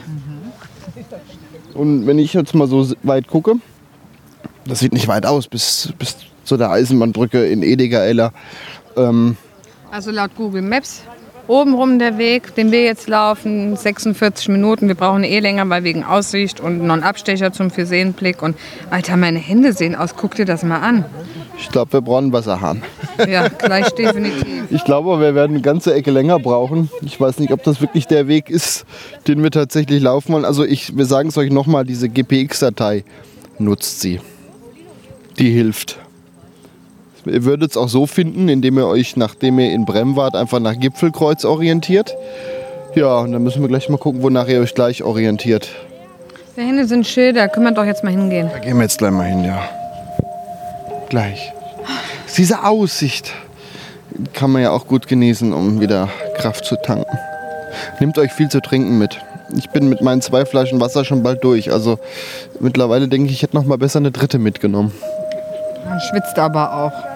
Und wenn ich jetzt mal so weit gucke, das sieht nicht weit aus, bis, bis zu der Eisenbahnbrücke in Ediger-Eller. Ähm, Also laut Google Maps obenrum der Weg, den wir jetzt laufen, 46 Minuten. Wir brauchen eh länger, weil wegen Aussicht und noch einen Abstecher zum Vierseenblick. Und Alter, meine Hände sehen aus. Guck dir das mal an. ich glaube, wir brauchen einen Wasserhahn. Ja, gleich definitiv. Ich glaube, wir werden eine ganze Ecke länger brauchen. Ich weiß nicht, ob das wirklich der Weg ist, den wir tatsächlich laufen wollen. Also ich, wir sagen es euch nochmal, diese GPX-Datei nutzt sie. Die hilft. Ihr würdet es auch so finden, indem ihr euch, nachdem ihr in Brem wart, einfach nach Gipfelkreuz orientiert. Ja, und dann müssen wir gleich mal gucken, wonach ihr euch gleich orientiert. Da hinten sind Schilder. Können wir doch jetzt mal hingehen. Da gehen wir jetzt gleich mal hin, ja. Gleich. Diese Aussicht kann man ja auch gut genießen, um wieder Kraft zu tanken. Nehmt euch viel zu trinken mit. Ich bin mit meinen zwei Flaschen Wasser schon bald durch. Also mittlerweile denke ich, ich hätte noch mal besser eine dritte mitgenommen. Man schwitzt aber auch.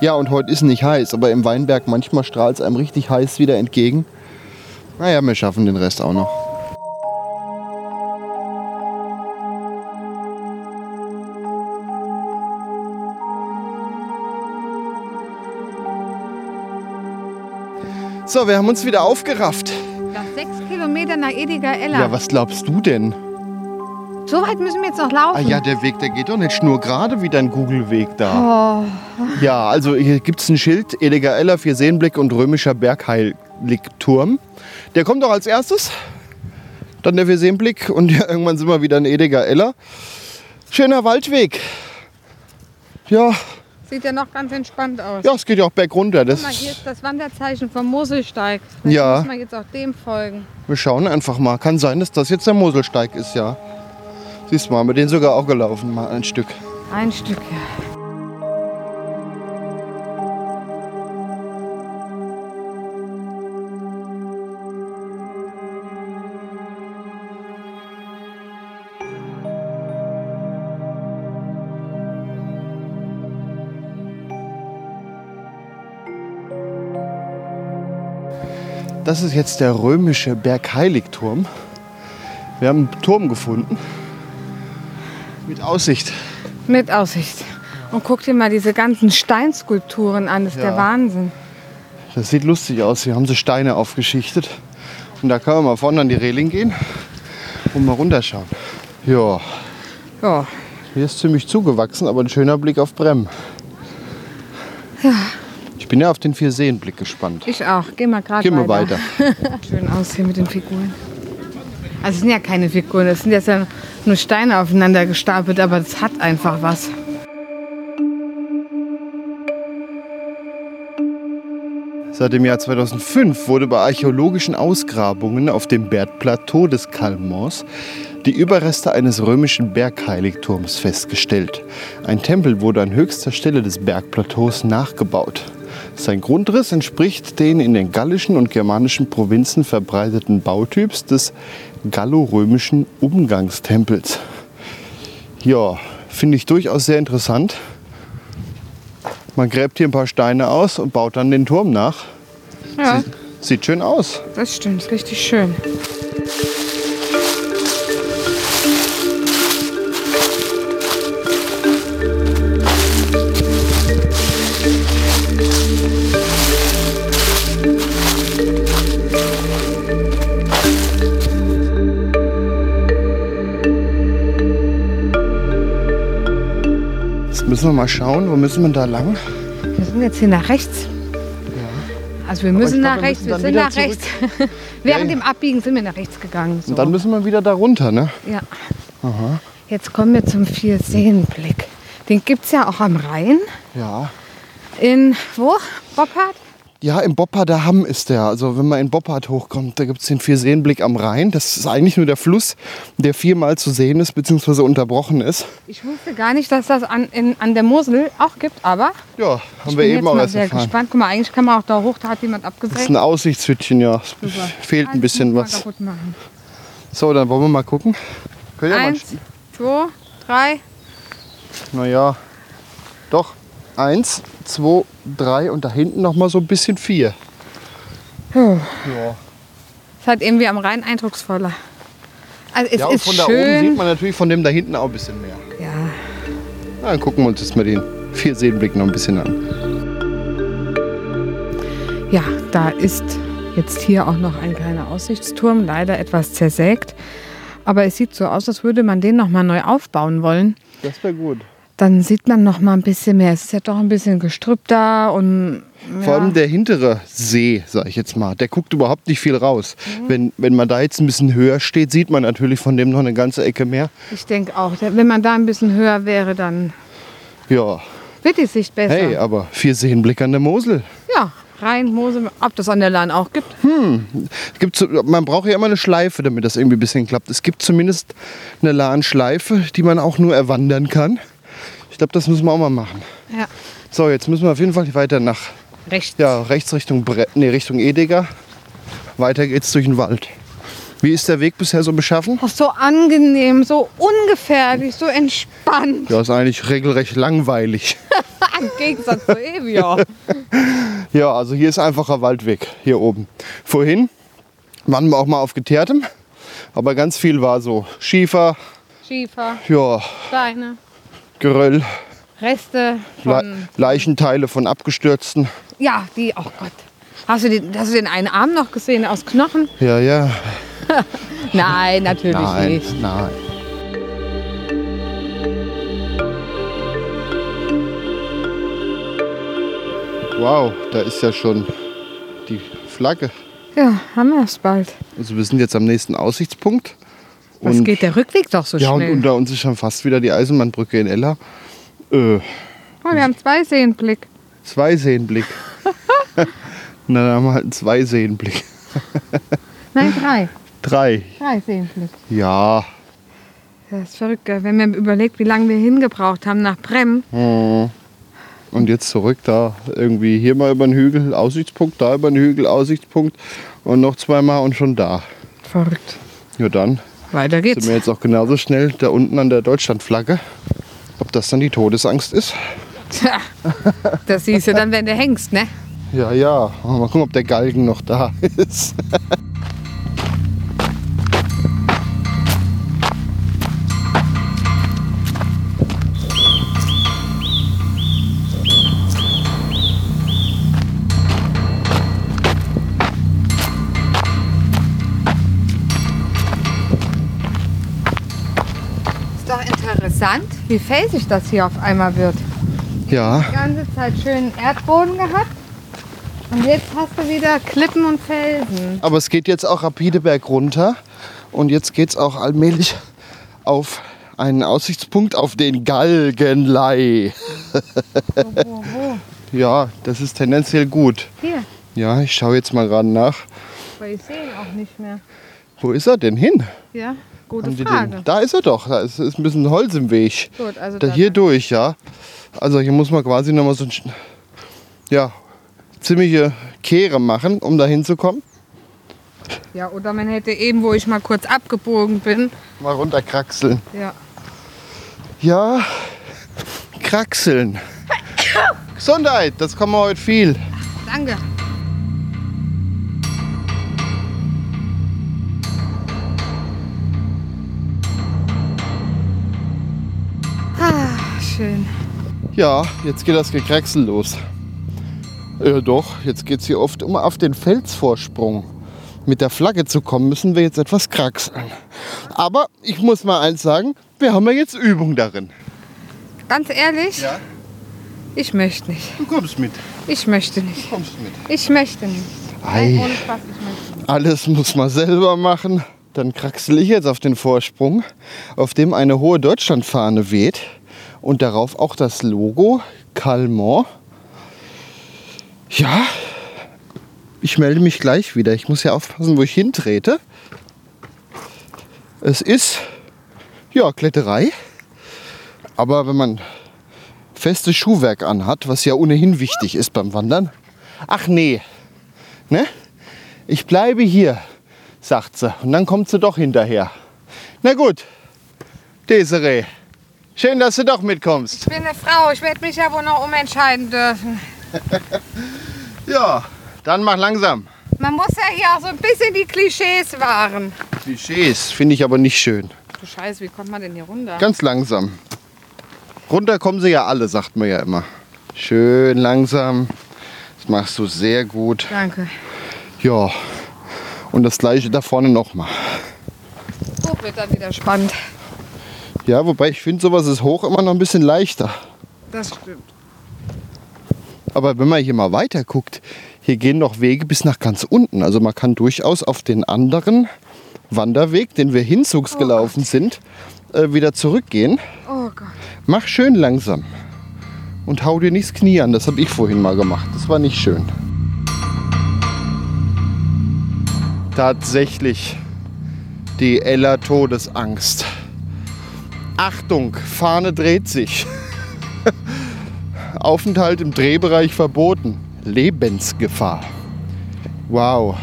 Ja, und heute ist nicht heiß, aber im Weinberg manchmal strahlt es einem richtig heiß wieder entgegen. Naja, wir schaffen den Rest auch noch. So, wir haben uns wieder aufgerafft. Nach sechs Kilometer nach Ediger-Eller. Ja, was glaubst du denn? So weit müssen wir jetzt noch Ah laufen. ja, der Weg, der geht doch nicht schnurgerade wie dein Google-Weg da. Ja, also hier gibt es ein Schild, Ediger Eller, Vierseenblick und römischer Bergheiligturm. Der kommt doch als erstes. Dann der Vierseenblick und ja, irgendwann sind wir wieder in Ediger Eller. Schöner Waldweg. Ja, Sieht ja noch ganz entspannt aus. ja, es geht ja auch bergunter. Guck mal, Das, hier ist das Wanderzeichen vom Moselsteig. Vielleicht Ja. müssen wir jetzt auch dem folgen. wir schauen einfach mal. Kann sein, dass das jetzt der Moselsteig ist, ja. Siehst du mal, haben wir den sogar auch gelaufen, mal ein Stück. Ein Stück, ja. Das ist jetzt der römische Bergheiligturm. Wir haben einen Turm gefunden. Mit Aussicht. Mit Aussicht. Und guck dir mal diese ganzen Steinskulpturen an. Das ist Ja. der Wahnsinn. Das sieht lustig aus. Hier haben sie Steine aufgeschichtet. Und da kann man mal vorne an die Reling gehen und mal runterschauen. Ja, Ja. hier ist ziemlich zugewachsen, aber ein schöner Blick auf Brem. Ich bin ja auf den Vierseenblick gespannt. Ich auch. Geh mal gerade Gehen wir weiter. Schön aus hier mit den Figuren. Also es sind ja keine Figuren, das sind jetzt ja nur Steine aufeinander gestapelt, aber das hat einfach was. Seit dem Jahr 2005 wurde bei archäologischen Ausgrabungen auf dem Bergplateau des Kalmons die Überreste eines römischen Bergheiligturms festgestellt. Ein Tempel wurde an höchster Stelle des Bergplateaus nachgebaut. Sein Grundriss entspricht den in den gallischen und germanischen Provinzen verbreiteten Bautyps des gallorömischen Umgangstempels. Ja, finde ich durchaus sehr interessant. Man gräbt hier ein paar Steine aus und baut dann den Turm nach. Ja, Sieht schön aus. das stimmt, ist richtig schön. Müssen wir mal schauen, wo müssen wir da lang? Wir sind jetzt hier nach rechts. Also wir müssen glaub, nach wir rechts, wir dann sind nach rechts. Während Ja, dem Abbiegen sind wir nach rechts gegangen. So. Und dann müssen wir wieder da runter, ne? ja. Jetzt kommen wir zum Vierseenblick. Den gibt es ja auch am Rhein. Ja. In wo? Boppard? Ja, im Boppard Hamm ist der. Also wenn man in Boppard hochkommt, da gibt es den Vierseenblick am Rhein. Das ist eigentlich nur der Fluss, der viermal zu sehen ist, beziehungsweise unterbrochen ist. Ich wusste gar nicht, dass das an, in, an der Mosel auch gibt, aber Ja, haben ich wir bin eben auch mal erst sehr erfahren. gespannt. Guck mal, eigentlich kann man auch da hoch, da hat jemand Das ist abgesägt. ein Aussichtshütchen, ja. Es Super. fehlt ein Eins bisschen was. So, dann wollen wir mal gucken. Könnt ihr mal Eins, zwei, drei. Naja, doch. Eins, zwei, drei und da hinten noch mal so ein bisschen vier. Oh. Ja. Ist halt irgendwie am Rhein eindrucksvoller. Also es ja, und von da oben sieht man natürlich von dem da hinten auch ein bisschen mehr. Ja. Na, dann gucken wir uns jetzt mal den Vierseenblick noch ein bisschen an. ja, da ist jetzt hier auch noch ein kleiner Aussichtsturm, leider etwas zersägt. Aber es sieht so aus, als würde man den noch mal neu aufbauen wollen. Das wäre gut. Dann sieht man noch mal ein bisschen mehr. Es ist ja doch ein bisschen Gestrüpp da und Vor ja. allem der hintere See, sag ich jetzt mal, der guckt überhaupt nicht viel raus. Mhm. Wenn, wenn man da jetzt ein bisschen höher steht, sieht man natürlich von dem noch eine ganze Ecke mehr. Ich denke auch, wenn man da ein bisschen höher wäre, dann Ja, wird die Sicht besser. hey, aber Vierseenblick an der Mosel. Ja, Rhein, Mosel, ob das an der Lahn auch gibt. Es gibt man braucht ja immer eine Schleife, damit das irgendwie ein bisschen klappt. Es gibt zumindest eine Lahnschleife, die man auch nur erwandern kann. Ich glaube, das müssen wir auch mal machen. Ja. So, jetzt müssen wir auf jeden Fall weiter nach Rechts. ja, rechts Richtung, Bre nee, Richtung Edeka. Weiter geht's durch den Wald. Wie ist der Weg bisher so beschaffen? Ach, so angenehm, so ungefährlich, so entspannt. Ja, ist eigentlich regelrecht langweilig. Im Gegensatz zu Evia. Ja, also hier ist einfacher Waldweg, hier oben. Vorhin waren wir auch mal auf Geteertem, aber ganz viel war so Schiefer, Schiefer, ja, Steine, Geröll, Reste Le von. Leichenteile von Abgestürzten. Ja, die, oh Gott. Hast du, den, hast du den einen Arm noch gesehen aus Knochen? Ja, ja. Nein, natürlich Nein, nicht. nein. Wow, da ist ja schon die Flagge. Ja, haben wir es bald. Also wir sind jetzt am nächsten Aussichtspunkt. Was Und- geht der Rückweg doch so Ja, und schnell? unter uns ist schon fast wieder die Eisenbahnbrücke in Ella. Äh, oh, wir haben zwei Seenblick. zwei Seenblick. Na, dann haben wir halt einen zwei Seenblick. Nein, drei. Drei. Drei Seenblick. Ja. Das ist verrückt, wenn man überlegt, wie lange wir hingebraucht haben nach Brem. Hm. Und jetzt zurück da irgendwie hier mal über den Hügel, Aussichtspunkt, da über den Hügel, Aussichtspunkt und noch zweimal und schon da. Verrückt. Ja, dann Weiter geht's. sind wir jetzt auch genauso schnell da unten an der Deutschlandflagge. Ob das dann die Todesangst ist? Tja, das siehst du dann, wenn du hängst, ne? Ja, ja. Mal gucken, ob der Galgen noch da ist. Ist doch interessant, wie felsig das hier auf einmal wird. Ja, Die ganze Zeit schönen Erdboden gehabt. Und jetzt hast du wieder Klippen und Felsen. aber es geht jetzt auch rapide bergunter. Und jetzt geht es auch allmählich auf einen Aussichtspunkt auf den Galgenlei. Wo, wo, wo? Ja, das ist tendenziell gut. Hier. Ja, ich schaue jetzt mal gerade nach. Aber ich sehe ihn auch nicht mehr. Wo ist er denn hin? Ja, gute Haben Frage. Den? Da ist er doch. Da ist, ist ein bisschen Holz im Weg. Gut, also Da hier durch, ja. Also hier muss man quasi nochmal so ein, ja, ziemliche Kehre machen, um da hinzukommen. Ja, oder man hätte eben, wo ich mal kurz abgebogen bin. Mal runterkraxeln. Ja. Ja, kraxeln. Gesundheit, das kommen wir heute viel. Danke. Schön. Ja, jetzt geht das Gekraxel los. Äh, doch, jetzt geht es hier oft um auf den Felsvorsprung. Mit der Flagge zu kommen, müssen wir jetzt etwas kraxeln. Aber ich muss mal eins sagen, wir haben ja jetzt Übung darin. Ganz ehrlich, Ja, ich möchte nicht. du kommst mit. Ich möchte nicht. Kommst mit. Ich möchte nicht. Ei. Ohne Spaß, ich möchte nicht. Alles muss man selber machen. Dann kraxel ich jetzt auf den Vorsprung, auf dem eine hohe Deutschlandfahne weht und darauf auch das Logo Calmont. Ja, ich melde mich gleich wieder. Ich muss ja aufpassen, wo ich hintrete. Es ist ja Kletterei, aber wenn man festes Schuhwerk anhat, was ja ohnehin wichtig ist beim Wandern. Ach nee, ne? Ich bleibe hier, sagt sie. Und dann kommt sie doch hinterher. Na gut, Desiree, schön, dass du doch mitkommst. Ich bin eine Frau, ich werde mich ja wohl noch umentscheiden dürfen. Ja, dann mach langsam. Man muss ja hier auch so ein bisschen die Klischees wahren. Klischees finde ich aber nicht schön. Du Scheiße, wie kommt man denn hier runter? Ganz langsam. Runter kommen sie ja alle, sagt man ja immer. Schön langsam. Das machst du sehr gut. Danke. Ja. Und das gleiche da vorne nochmal. Hoch wird dann wieder spannend. Ja, wobei ich finde, sowas ist hoch immer noch ein bisschen leichter. Das stimmt. Aber wenn man hier mal weiter guckt, hier gehen noch Wege bis nach ganz unten. Also man kann durchaus auf den anderen Wanderweg, den wir hinzugs Oh gelaufen sind, äh, wieder zurückgehen. Oh Gott. Mach schön langsam. Und hau dir nicht das Knie an. Das habe ich vorhin mal gemacht. Das war nicht schön. Tatsächlich die Ella Todesangst. Achtung, Fahne dreht sich. Aufenthalt im Drehbereich verboten. Lebensgefahr. Wow.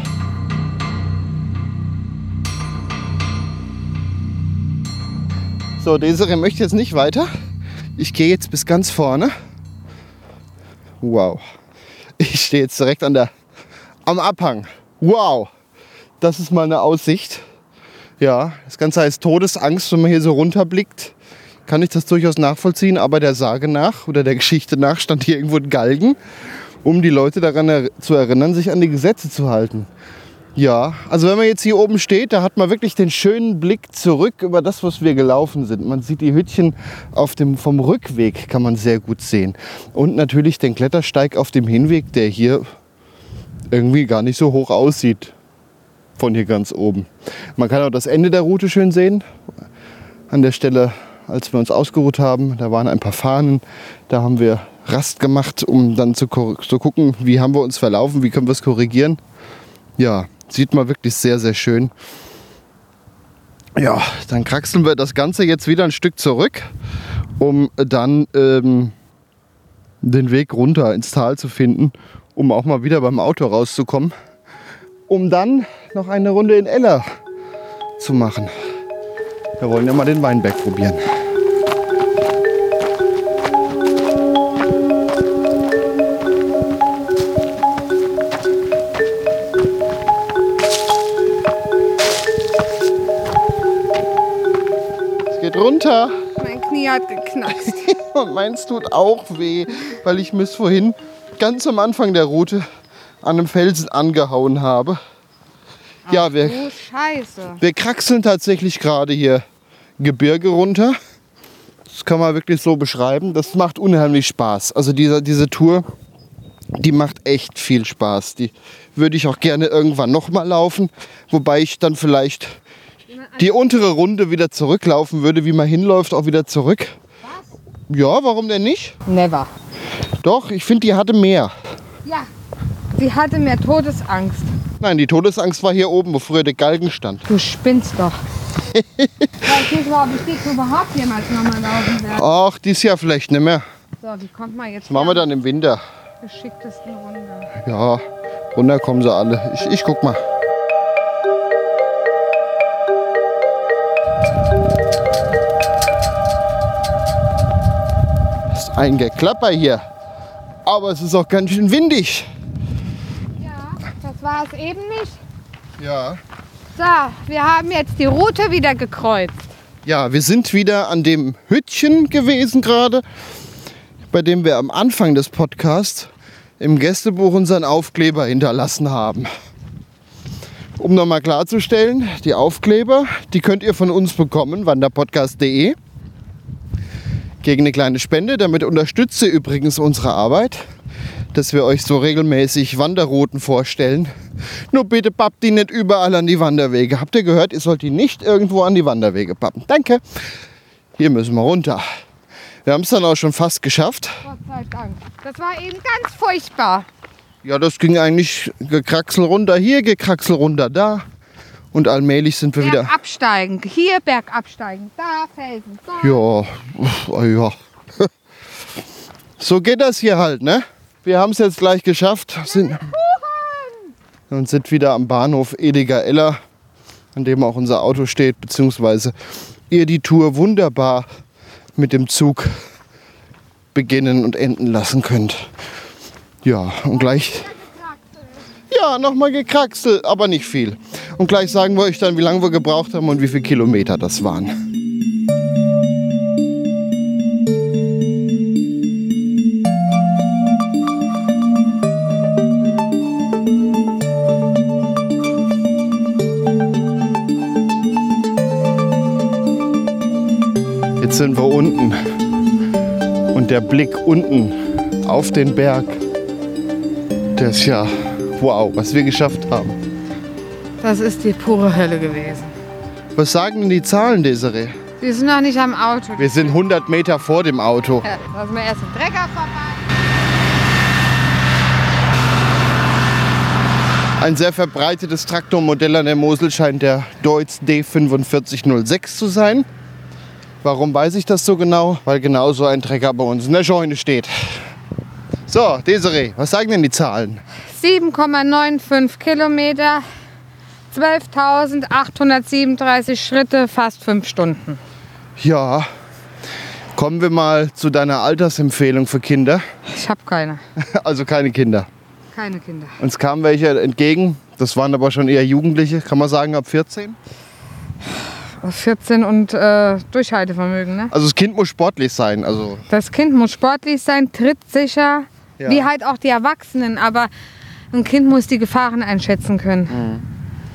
So, Desiree möchte jetzt nicht weiter. Ich gehe jetzt bis ganz vorne. Wow. Ich stehe jetzt direkt an der, am Abhang. Wow. Das ist mal eine Aussicht. Ja, das Ganze heißt Todesangst, wenn man hier so runterblickt. Kann ich das durchaus nachvollziehen, aber der Sage nach oder der Geschichte nach stand hier irgendwo ein Galgen, um die Leute daran er zu erinnern, sich an die Gesetze zu halten. Ja, also wenn man jetzt hier oben steht, da hat man wirklich den schönen Blick zurück über das, was wir gelaufen sind. Man sieht die Hütchen auf dem, vom Rückweg, kann man sehr gut sehen. Und natürlich den Klettersteig auf dem Hinweg, der hier irgendwie gar nicht so hoch aussieht. Von hier ganz oben. Man kann auch das Ende der Route schön sehen. An der Stelle, als wir uns ausgeruht haben, da waren ein paar Fahnen. Da haben wir Rast gemacht, um dann zu, zu gucken, wie haben wir uns verlaufen, wie können wir es korrigieren. Ja, sieht man wirklich sehr, sehr schön. Ja, dann kraxeln wir das Ganze jetzt wieder ein Stück zurück, um dann ähm, den Weg runter ins Tal zu finden, um auch mal wieder beim Auto rauszukommen, um dann noch eine Runde in Eller zu machen. Wir wollen ja mal den Weinberg probieren. Es geht runter. Mein Knie hat geknackst. Und meins tut auch weh, weil ich mir vorhin ganz am Anfang der Route an einem Felsen angehauen habe. Ja, wir, Oh Scheiße. wir kraxeln tatsächlich gerade hier Gebirge runter. Das kann man wirklich so beschreiben. Das macht unheimlich Spaß. Also diese, diese Tour, die macht echt viel Spaß. Die würde ich auch gerne irgendwann nochmal laufen. Wobei ich dann vielleicht die untere Runde wieder zurücklaufen würde, wie man hinläuft, auch wieder zurück. Ja, warum denn nicht? Never. Doch, ich finde, die hatte mehr. Ja. Sie hatte mehr Todesangst. Nein, die Todesangst war hier oben, wo früher der Galgen stand. Du spinnst doch. ich weiß nicht, ob ich dich überhaupt jemals nochmal laufen werde. Ach, dies Jahr vielleicht nicht mehr. So, wie kommt man jetzt Das machen wir dann im Winter. geschicktesten runter? Ja, runter kommen sie alle. Ich, ich guck mal. Das ist ein Geklapper hier. Aber es ist auch ganz schön windig. War es eben nicht. Ja. So, wir haben jetzt die Route wieder gekreuzt. Ja, wir sind wieder an dem Hütchen gewesen gerade, bei dem wir am Anfang des Podcasts im Gästebuch unseren Aufkleber hinterlassen haben. Um nochmal klarzustellen, die Aufkleber, die könnt ihr von uns bekommen, wanderpodcast.de. Gegen eine kleine Spende. Damit unterstützt ihr übrigens unsere Arbeit, dass wir euch so regelmäßig Wanderrouten vorstellen. Nur bitte pappt die nicht überall an die Wanderwege. Habt ihr gehört, ihr sollt die nicht irgendwo an die Wanderwege pappen. Danke. Hier müssen wir runter. Wir haben es dann auch schon fast geschafft. Gott sei Dank. Das war eben ganz furchtbar. Ja, das ging eigentlich gekraxel runter hier, gekraxel runter da. Und allmählich sind wir wieder. Berg absteigen. Hier Berg absteigen. Da Felsen. Da. Ja, ja. So geht das hier halt, ne? Wir haben es jetzt gleich geschafft. Sind, und sind wieder am Bahnhof Ediger Eller, an dem auch unser Auto steht, beziehungsweise ihr die Tour wunderbar mit dem Zug beginnen und enden lassen könnt. Ja, und gleich. Ja, nochmal gekraxelt, aber nicht viel. Und gleich sagen wir euch dann, wie lange wir gebraucht haben und wie viele Kilometer das waren. Jetzt sind wir unten. Und der Blick unten auf den Berg, der ist ja wow, was wir geschafft haben. Das ist die pure Hölle gewesen. Was sagen denn die Zahlen, Desiree? Sie sind noch nicht am Auto. Wir sind 100 Meter vor dem Auto. Ja, lassen wir erst den Trecker vorbei. Ein sehr verbreitetes Traktormodell an der Mosel scheint der Deutz D4506 zu sein. Warum weiß ich das so genau? Weil genau so ein Trecker bei uns in der Scheune steht. So, Desiree, was sagen denn die Zahlen? 7,95 Kilometer, 12.837 Schritte, fast fünf Stunden. Ja, kommen wir mal zu deiner Altersempfehlung für Kinder. Ich habe keine. Also keine Kinder. Keine Kinder. Uns kamen welche entgegen. Das waren aber schon eher Jugendliche, kann man sagen, ab 14. 14 und äh, Durchhaltevermögen, ne? Also das Kind muss sportlich sein. Also Das Kind muss sportlich sein, trittsicher, Ja. wie halt auch die Erwachsenen. Aber ein Kind muss die Gefahren einschätzen können.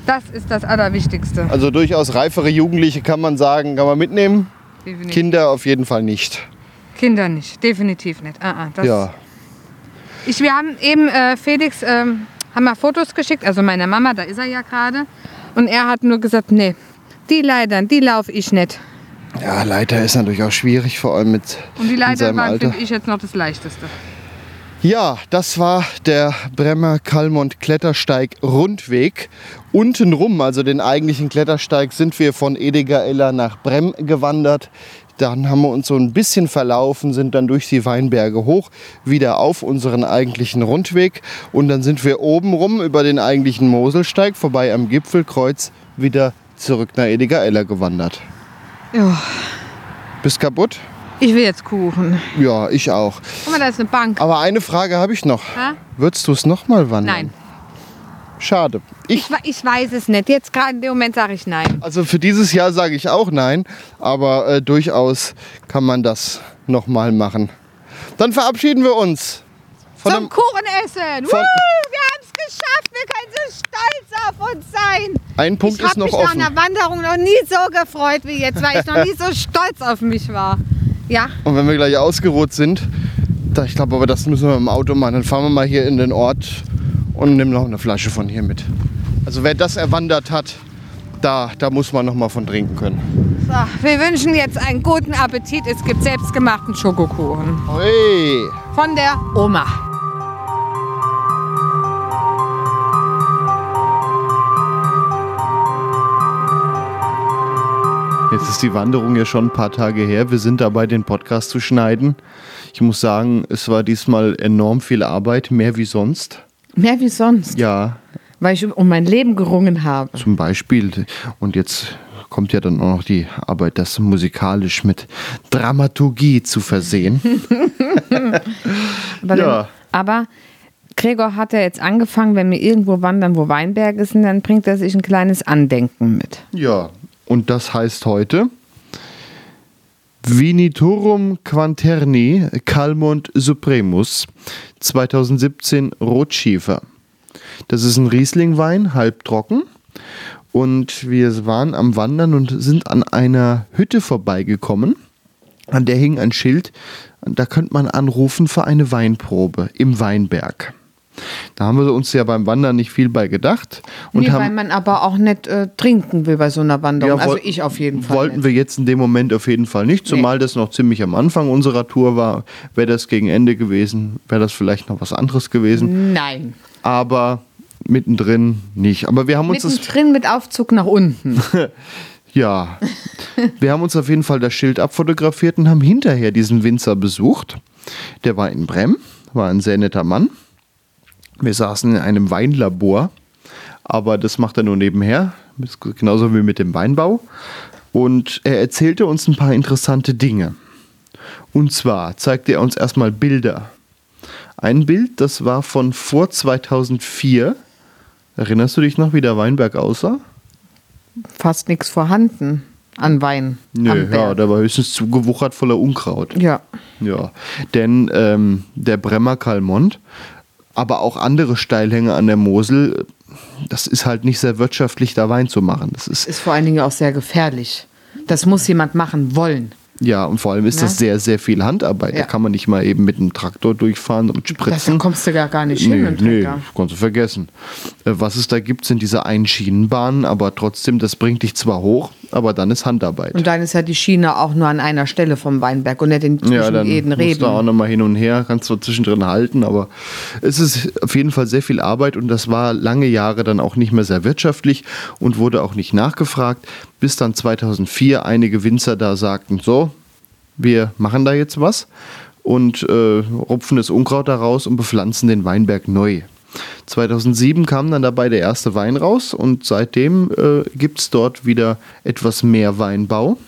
Das ist das Allerwichtigste. Also durchaus reifere Jugendliche kann man sagen, kann man mitnehmen. Definitiv. Kinder auf jeden Fall nicht. Kinder nicht, definitiv nicht. Ah, ah, Ja. Ich, wir haben eben äh, Felix ähm, haben wir Fotos geschickt, also meiner Mama, da ist er ja gerade. Und er hat nur gesagt, nee, die Leitern, die laufe ich nicht. Ja, Leiter ist natürlich auch schwierig, vor allem mit Und die Alter. finde ich, jetzt noch das Leichteste. Ja, das war der Bremer Kalmont Klettersteig Rundweg. Untenrum, also den eigentlichen Klettersteig, sind wir von Ediger-Eller nach Brem gewandert. Dann haben wir uns so ein bisschen verlaufen, sind dann durch die Weinberge hoch, wieder auf unseren eigentlichen Rundweg. Und dann sind wir oben rum über den eigentlichen Moselsteig, vorbei am Gipfelkreuz, wieder zurück nach Ediger-Eller gewandert. Ja, Bist kaputt? ich will jetzt Kuchen. Ja, ich auch. Guck mal, da ist eine Bank. Aber eine Frage habe ich noch. Ha? Würdest du es nochmal wandern? Nein, Schade. Ich, ich, ich weiß es nicht. Jetzt gerade in dem Moment sage ich nein. also für dieses Jahr sage ich auch nein, aber äh, durchaus kann man das nochmal machen. Dann verabschieden wir uns. Von Zum dem, Kuchen essen. von- Woo, wir haben es geschafft. Wir können so stolz auf uns sein. ein Punkt ich ist habe noch mich offen. nach einer Wanderung noch nie so gefreut wie jetzt, weil ich noch nie so stolz auf mich war. Ja, Und wenn wir gleich ausgeruht sind, da, ich glaube aber, das müssen wir im Auto machen. Dann fahren wir mal hier in den Ort und nehmen noch eine Flasche von hier mit. Also wer das erwandert hat, da, da muss man noch mal von trinken können. so, wir wünschen jetzt einen guten Appetit. Es gibt selbstgemachten Schokokuchen Hey! von der Oma. Jetzt ist die Wanderung ja schon ein paar Tage her. Wir sind dabei, den Podcast zu schneiden. Ich muss sagen, es war diesmal enorm viel Arbeit, mehr wie sonst. Mehr wie sonst, Ja, weil ich um mein Leben gerungen habe. zum Beispiel. Und jetzt kommt ja dann auch noch die Arbeit, das musikalisch mit Dramaturgie zu versehen. Aber, Ja. aber Gregor hat ja jetzt angefangen, wenn wir irgendwo wandern, wo Weinberge sind, dann bringt er sich ein kleines Andenken mit. Ja, und das heißt heute Viniturum Quanterni Calmont Supremus 2017 Rotschiefer. Das ist ein Rieslingwein, halbtrocken. Und wir waren am Wandern und sind an einer Hütte vorbeigekommen. An der hing ein Schild. Da könnte man anrufen für eine Weinprobe im Weinberg. Da haben wir uns ja beim Wandern nicht viel bei gedacht. Und nee, haben, weil man aber auch nicht äh, trinken will bei so einer Wanderung. Ja, also ich auf jeden Fall. Wollten nicht. wir jetzt in dem Moment auf jeden Fall nicht, zumal das noch ziemlich am Anfang unserer Tour war. Wäre das gegen Ende gewesen, wäre das vielleicht noch was anderes gewesen. Nein. Aber mittendrin nicht. Aber wir haben uns. Mittendrin mit Aufzug nach unten. Ja. wir haben uns auf jeden Fall das Schild abfotografiert und haben hinterher diesen Winzer besucht. Der war in Brem, war ein sehr netter Mann. Wir saßen in einem Weinlabor, aber das macht er nur nebenher, genauso wie mit dem Weinbau. Und er erzählte uns ein paar interessante Dinge. Und zwar zeigte er uns erstmal Bilder. Ein Bild, das war von vor 2004, Erinnerst du dich noch, wie der Weinberg aussah? Fast nichts vorhanden an Wein. Nö, ja, der war höchstens zugewuchert voller Unkraut. ja. Ja, denn ähm, der Bremer Kalmont, aber auch andere Steilhänge an der Mosel, das ist halt nicht sehr wirtschaftlich, da Wein zu machen. Das ist, Ist vor allen Dingen auch sehr gefährlich. Das muss jemand machen wollen. ja, und vor allem ist das sehr, sehr viel Handarbeit. Ja. Da kann man nicht mal eben mit einem Traktor durchfahren und Das, da spritzen. kommst du gar, gar nicht hin. Nee, dem nee, kannst du vergessen. Äh, Was es da gibt, sind diese Einschienenbahnen, aber trotzdem, das bringt dich zwar hoch, aber dann ist Handarbeit. Und dann ist ja die Schiene auch nur an einer Stelle vom Weinberg und nicht in zwischen Ja, dann jeden musst du auch Reben. nochmal hin und her, kannst du zwischendrin halten, aber es ist auf jeden Fall sehr viel Arbeit und das war lange Jahre dann auch nicht mehr sehr wirtschaftlich und wurde auch nicht nachgefragt, bis dann 2004 einige Winzer da sagten, so, wir machen da jetzt was und äh, rupfen das Unkraut daraus und bepflanzen den Weinberg neu. 2007 kam dann dabei der erste Wein raus und seitdem äh, gibt es dort wieder etwas mehr Weinbau.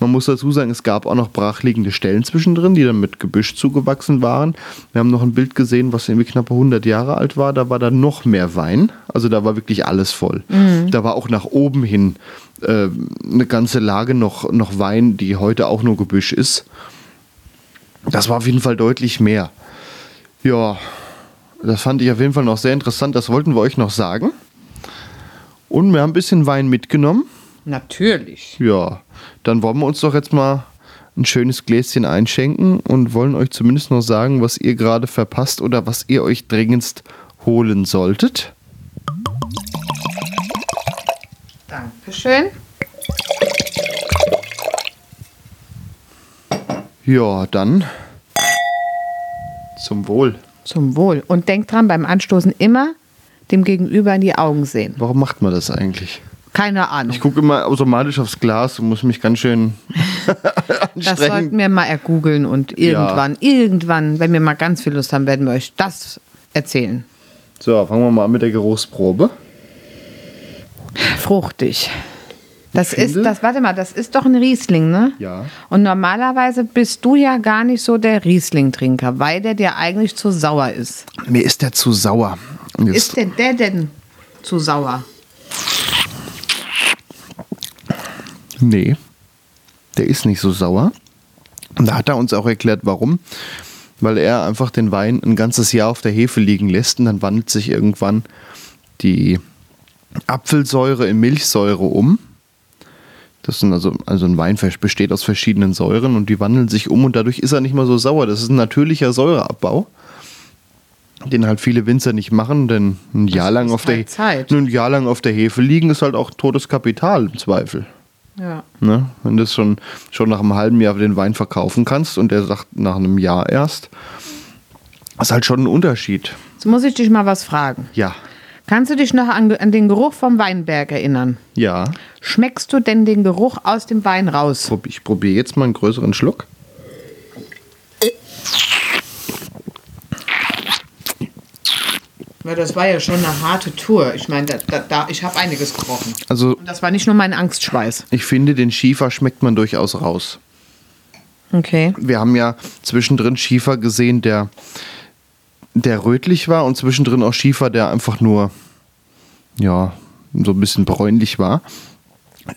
Man muss dazu sagen, es gab auch noch brachliegende Stellen zwischendrin, die dann mit Gebüsch zugewachsen waren. Wir haben noch ein Bild gesehen, was irgendwie knapp 100 Jahre alt war. Da war dann noch mehr Wein. Also da war wirklich alles voll. Da war auch nach oben hin äh, eine ganze Lage noch, noch Wein, die heute auch nur Gebüsch ist. Das war auf jeden Fall deutlich mehr. Ja, das fand ich auf jeden Fall noch sehr interessant. Das wollten wir euch noch sagen. Und wir haben ein bisschen Wein mitgenommen. Natürlich. Ja, dann wollen wir uns doch jetzt mal ein schönes Gläschen einschenken und wollen euch zumindest noch sagen, was ihr gerade verpasst oder was ihr euch dringendst holen solltet. Dankeschön. Ja, dann zum Wohl. Zum Wohl. Und denkt dran, beim Anstoßen immer dem Gegenüber in die Augen sehen. Warum macht man das eigentlich? Keine Ahnung. Ich gucke immer automatisch aufs Glas und muss mich ganz schön das sollten anstrengen. wir mal ergoogeln und irgendwann, irgendwann, wenn wir mal ganz viel Lust haben, werden wir euch das erzählen. So, fangen wir mal an mit der Geruchsprobe. Fruchtig. Das Ich ist, finde- das, warte mal, das ist doch ein Riesling, ne? Ja. Und normalerweise bist du ja gar nicht so der Riesling-Trinker, weil der dir eigentlich zu sauer ist. Mir ist der zu sauer. Jetzt- Ist denn der denn zu sauer? Nee, der ist nicht so sauer. Und da hat er uns auch erklärt, warum. Weil er einfach den Wein ein ganzes Jahr auf der Hefe liegen lässt und dann wandelt sich irgendwann die Apfelsäure in Milchsäure um. Das sind also, also ein Wein besteht aus verschiedenen Säuren und die wandeln sich um und dadurch ist er nicht mehr so sauer. Das ist ein natürlicher Säureabbau, den halt viele Winzer nicht machen, denn ein Jahr lang auf der halt Zeit. ein Jahr lang auf der Hefe liegen ist halt auch totes Kapital im Zweifel. Ja. Ne? Wenn du es schon, schon nach einem halben Jahr den Wein verkaufen kannst und der sagt nach einem Jahr erst, ist halt schon ein Unterschied. Jetzt muss ich dich mal was fragen. Ja, Kannst du dich noch an, an den Geruch vom Weinberg erinnern? ja. Schmeckst du denn den Geruch aus dem Wein raus? Ich probiere jetzt mal einen größeren Schluck. Ja, das war ja schon eine harte Tour. Ich meine, da, da, da, ich habe einiges gerochen. Also Und das war nicht nur mein Angstschweiß. ich finde, den Schiefer schmeckt man durchaus raus. Okay. Wir haben ja zwischendrin Schiefer gesehen, der, der rötlich war und zwischendrin auch Schiefer, der einfach nur, ja, so ein bisschen bräunlich war.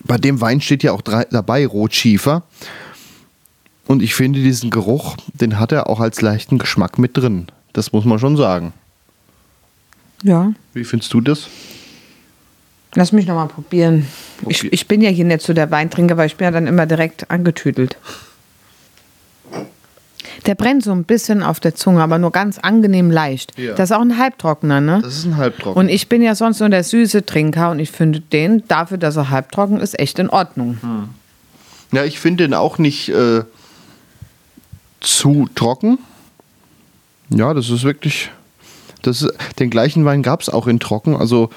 Bei dem Wein steht ja auch drei, dabei Rotschiefer. Und ich finde diesen Geruch, den hat er auch als leichten Geschmack mit drin. Das muss man schon sagen. Ja. Wie findest du das? Lass mich noch mal probieren. Ich, Probier. ich bin ja hier nicht so der Weintrinker, weil ich bin ja dann immer direkt angetüdelt. Der brennt so ein bisschen auf der Zunge, aber nur ganz angenehm leicht. Ja. Das ist auch ein Halbtrockener, ne? Das ist ein Halbtrocken. Und ich bin ja sonst nur der süße Trinker und ich finde den, dafür, dass er halbtrocken ist, echt in Ordnung. Ja, ich finde den auch nicht äh, zu trocken. Ja, das ist wirklich. Das den gleichen Wein gab es auch in trocken. Also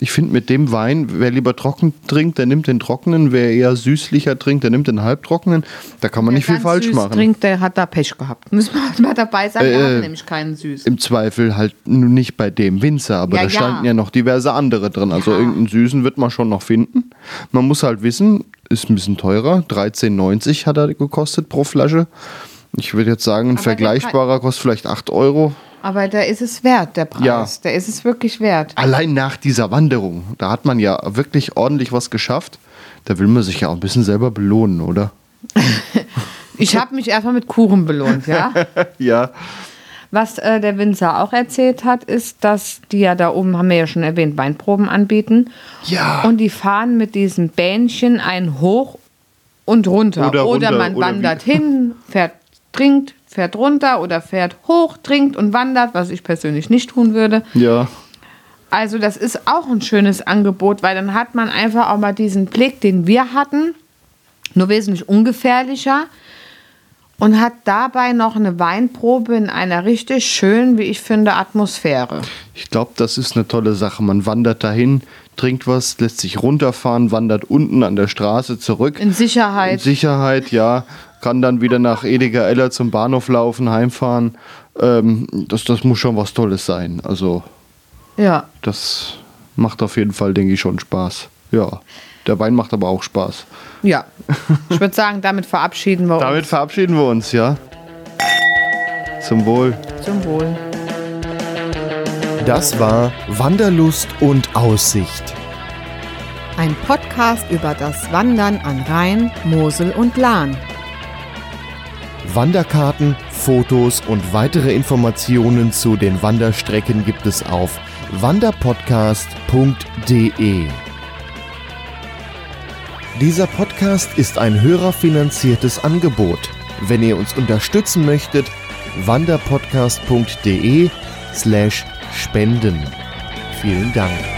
ich finde mit dem Wein, wer lieber trocken trinkt, der nimmt den trockenen. Wer eher süßlicher trinkt, der nimmt den halbtrockenen. Da kann man nicht viel falsch machen. trinkt, der hat da Pech gehabt. Müssen wir halt mal dabei sein, der Äh, hat nämlich keinen süß. Im Zweifel halt nur nicht bei dem Winzer, aber Ja, da ja. standen ja noch diverse andere drin. Also Ja. irgendeinen süßen wird man schon noch finden. Man muss halt wissen, ist ein bisschen teurer. 13,90 hat er gekostet pro Flasche. Ich würde jetzt sagen, ein Aber der vergleichbarer kostet vielleicht 8 Euro. Aber da ist es wert, der Preis. Ja. Der ist es wirklich wert. Allein nach dieser Wanderung, da hat man ja wirklich ordentlich was geschafft. Da will man sich ja auch ein bisschen selber belohnen, oder? Ich habe mich erstmal mit Kuchen belohnt, ja. Ja. Was äh, der Winzer auch erzählt hat, ist, dass die ja da oben, haben wir ja schon erwähnt, Weinproben anbieten. Ja. Und die fahren mit diesem Bähnchen einen hoch und runter. Oder runter, man oder wandert wie- hin, fährt, trinkt, fährt runter oder fährt hoch, trinkt und wandert, was ich persönlich nicht tun würde. Ja. Also das ist auch ein schönes Angebot, weil dann hat man einfach auch mal diesen Blick, den wir hatten, nur wesentlich ungefährlicher und hat dabei noch eine Weinprobe in einer richtig schönen, wie ich finde, Atmosphäre. Ich glaube, das ist eine tolle Sache. Man wandert dahin, trinkt was, lässt sich runterfahren, wandert unten an der Straße zurück. In Sicherheit. In Sicherheit, ja. Kann dann wieder nach Edeka Eller zum Bahnhof laufen, heimfahren. Ähm, das, das muss schon was Tolles sein. Also, ja. das macht auf jeden Fall, denke ich, schon Spaß. Ja. Der Wein macht aber auch Spaß. Ja. Ich würde sagen, damit verabschieden wir Damit uns. verabschieden wir uns, ja. Zum Wohl. Zum Wohl. Das war Wanderlust und Aussicht. Ein Podcast über das Wandern an Rhein, Mosel und Lahn. Wanderkarten, Fotos und weitere Informationen zu den Wanderstrecken gibt es auf wanderpodcast.de. Dieser Podcast ist ein hörerfinanziertes Angebot. Wenn ihr uns unterstützen möchtet, wanderpodcast.de slash spenden. Vielen Dank.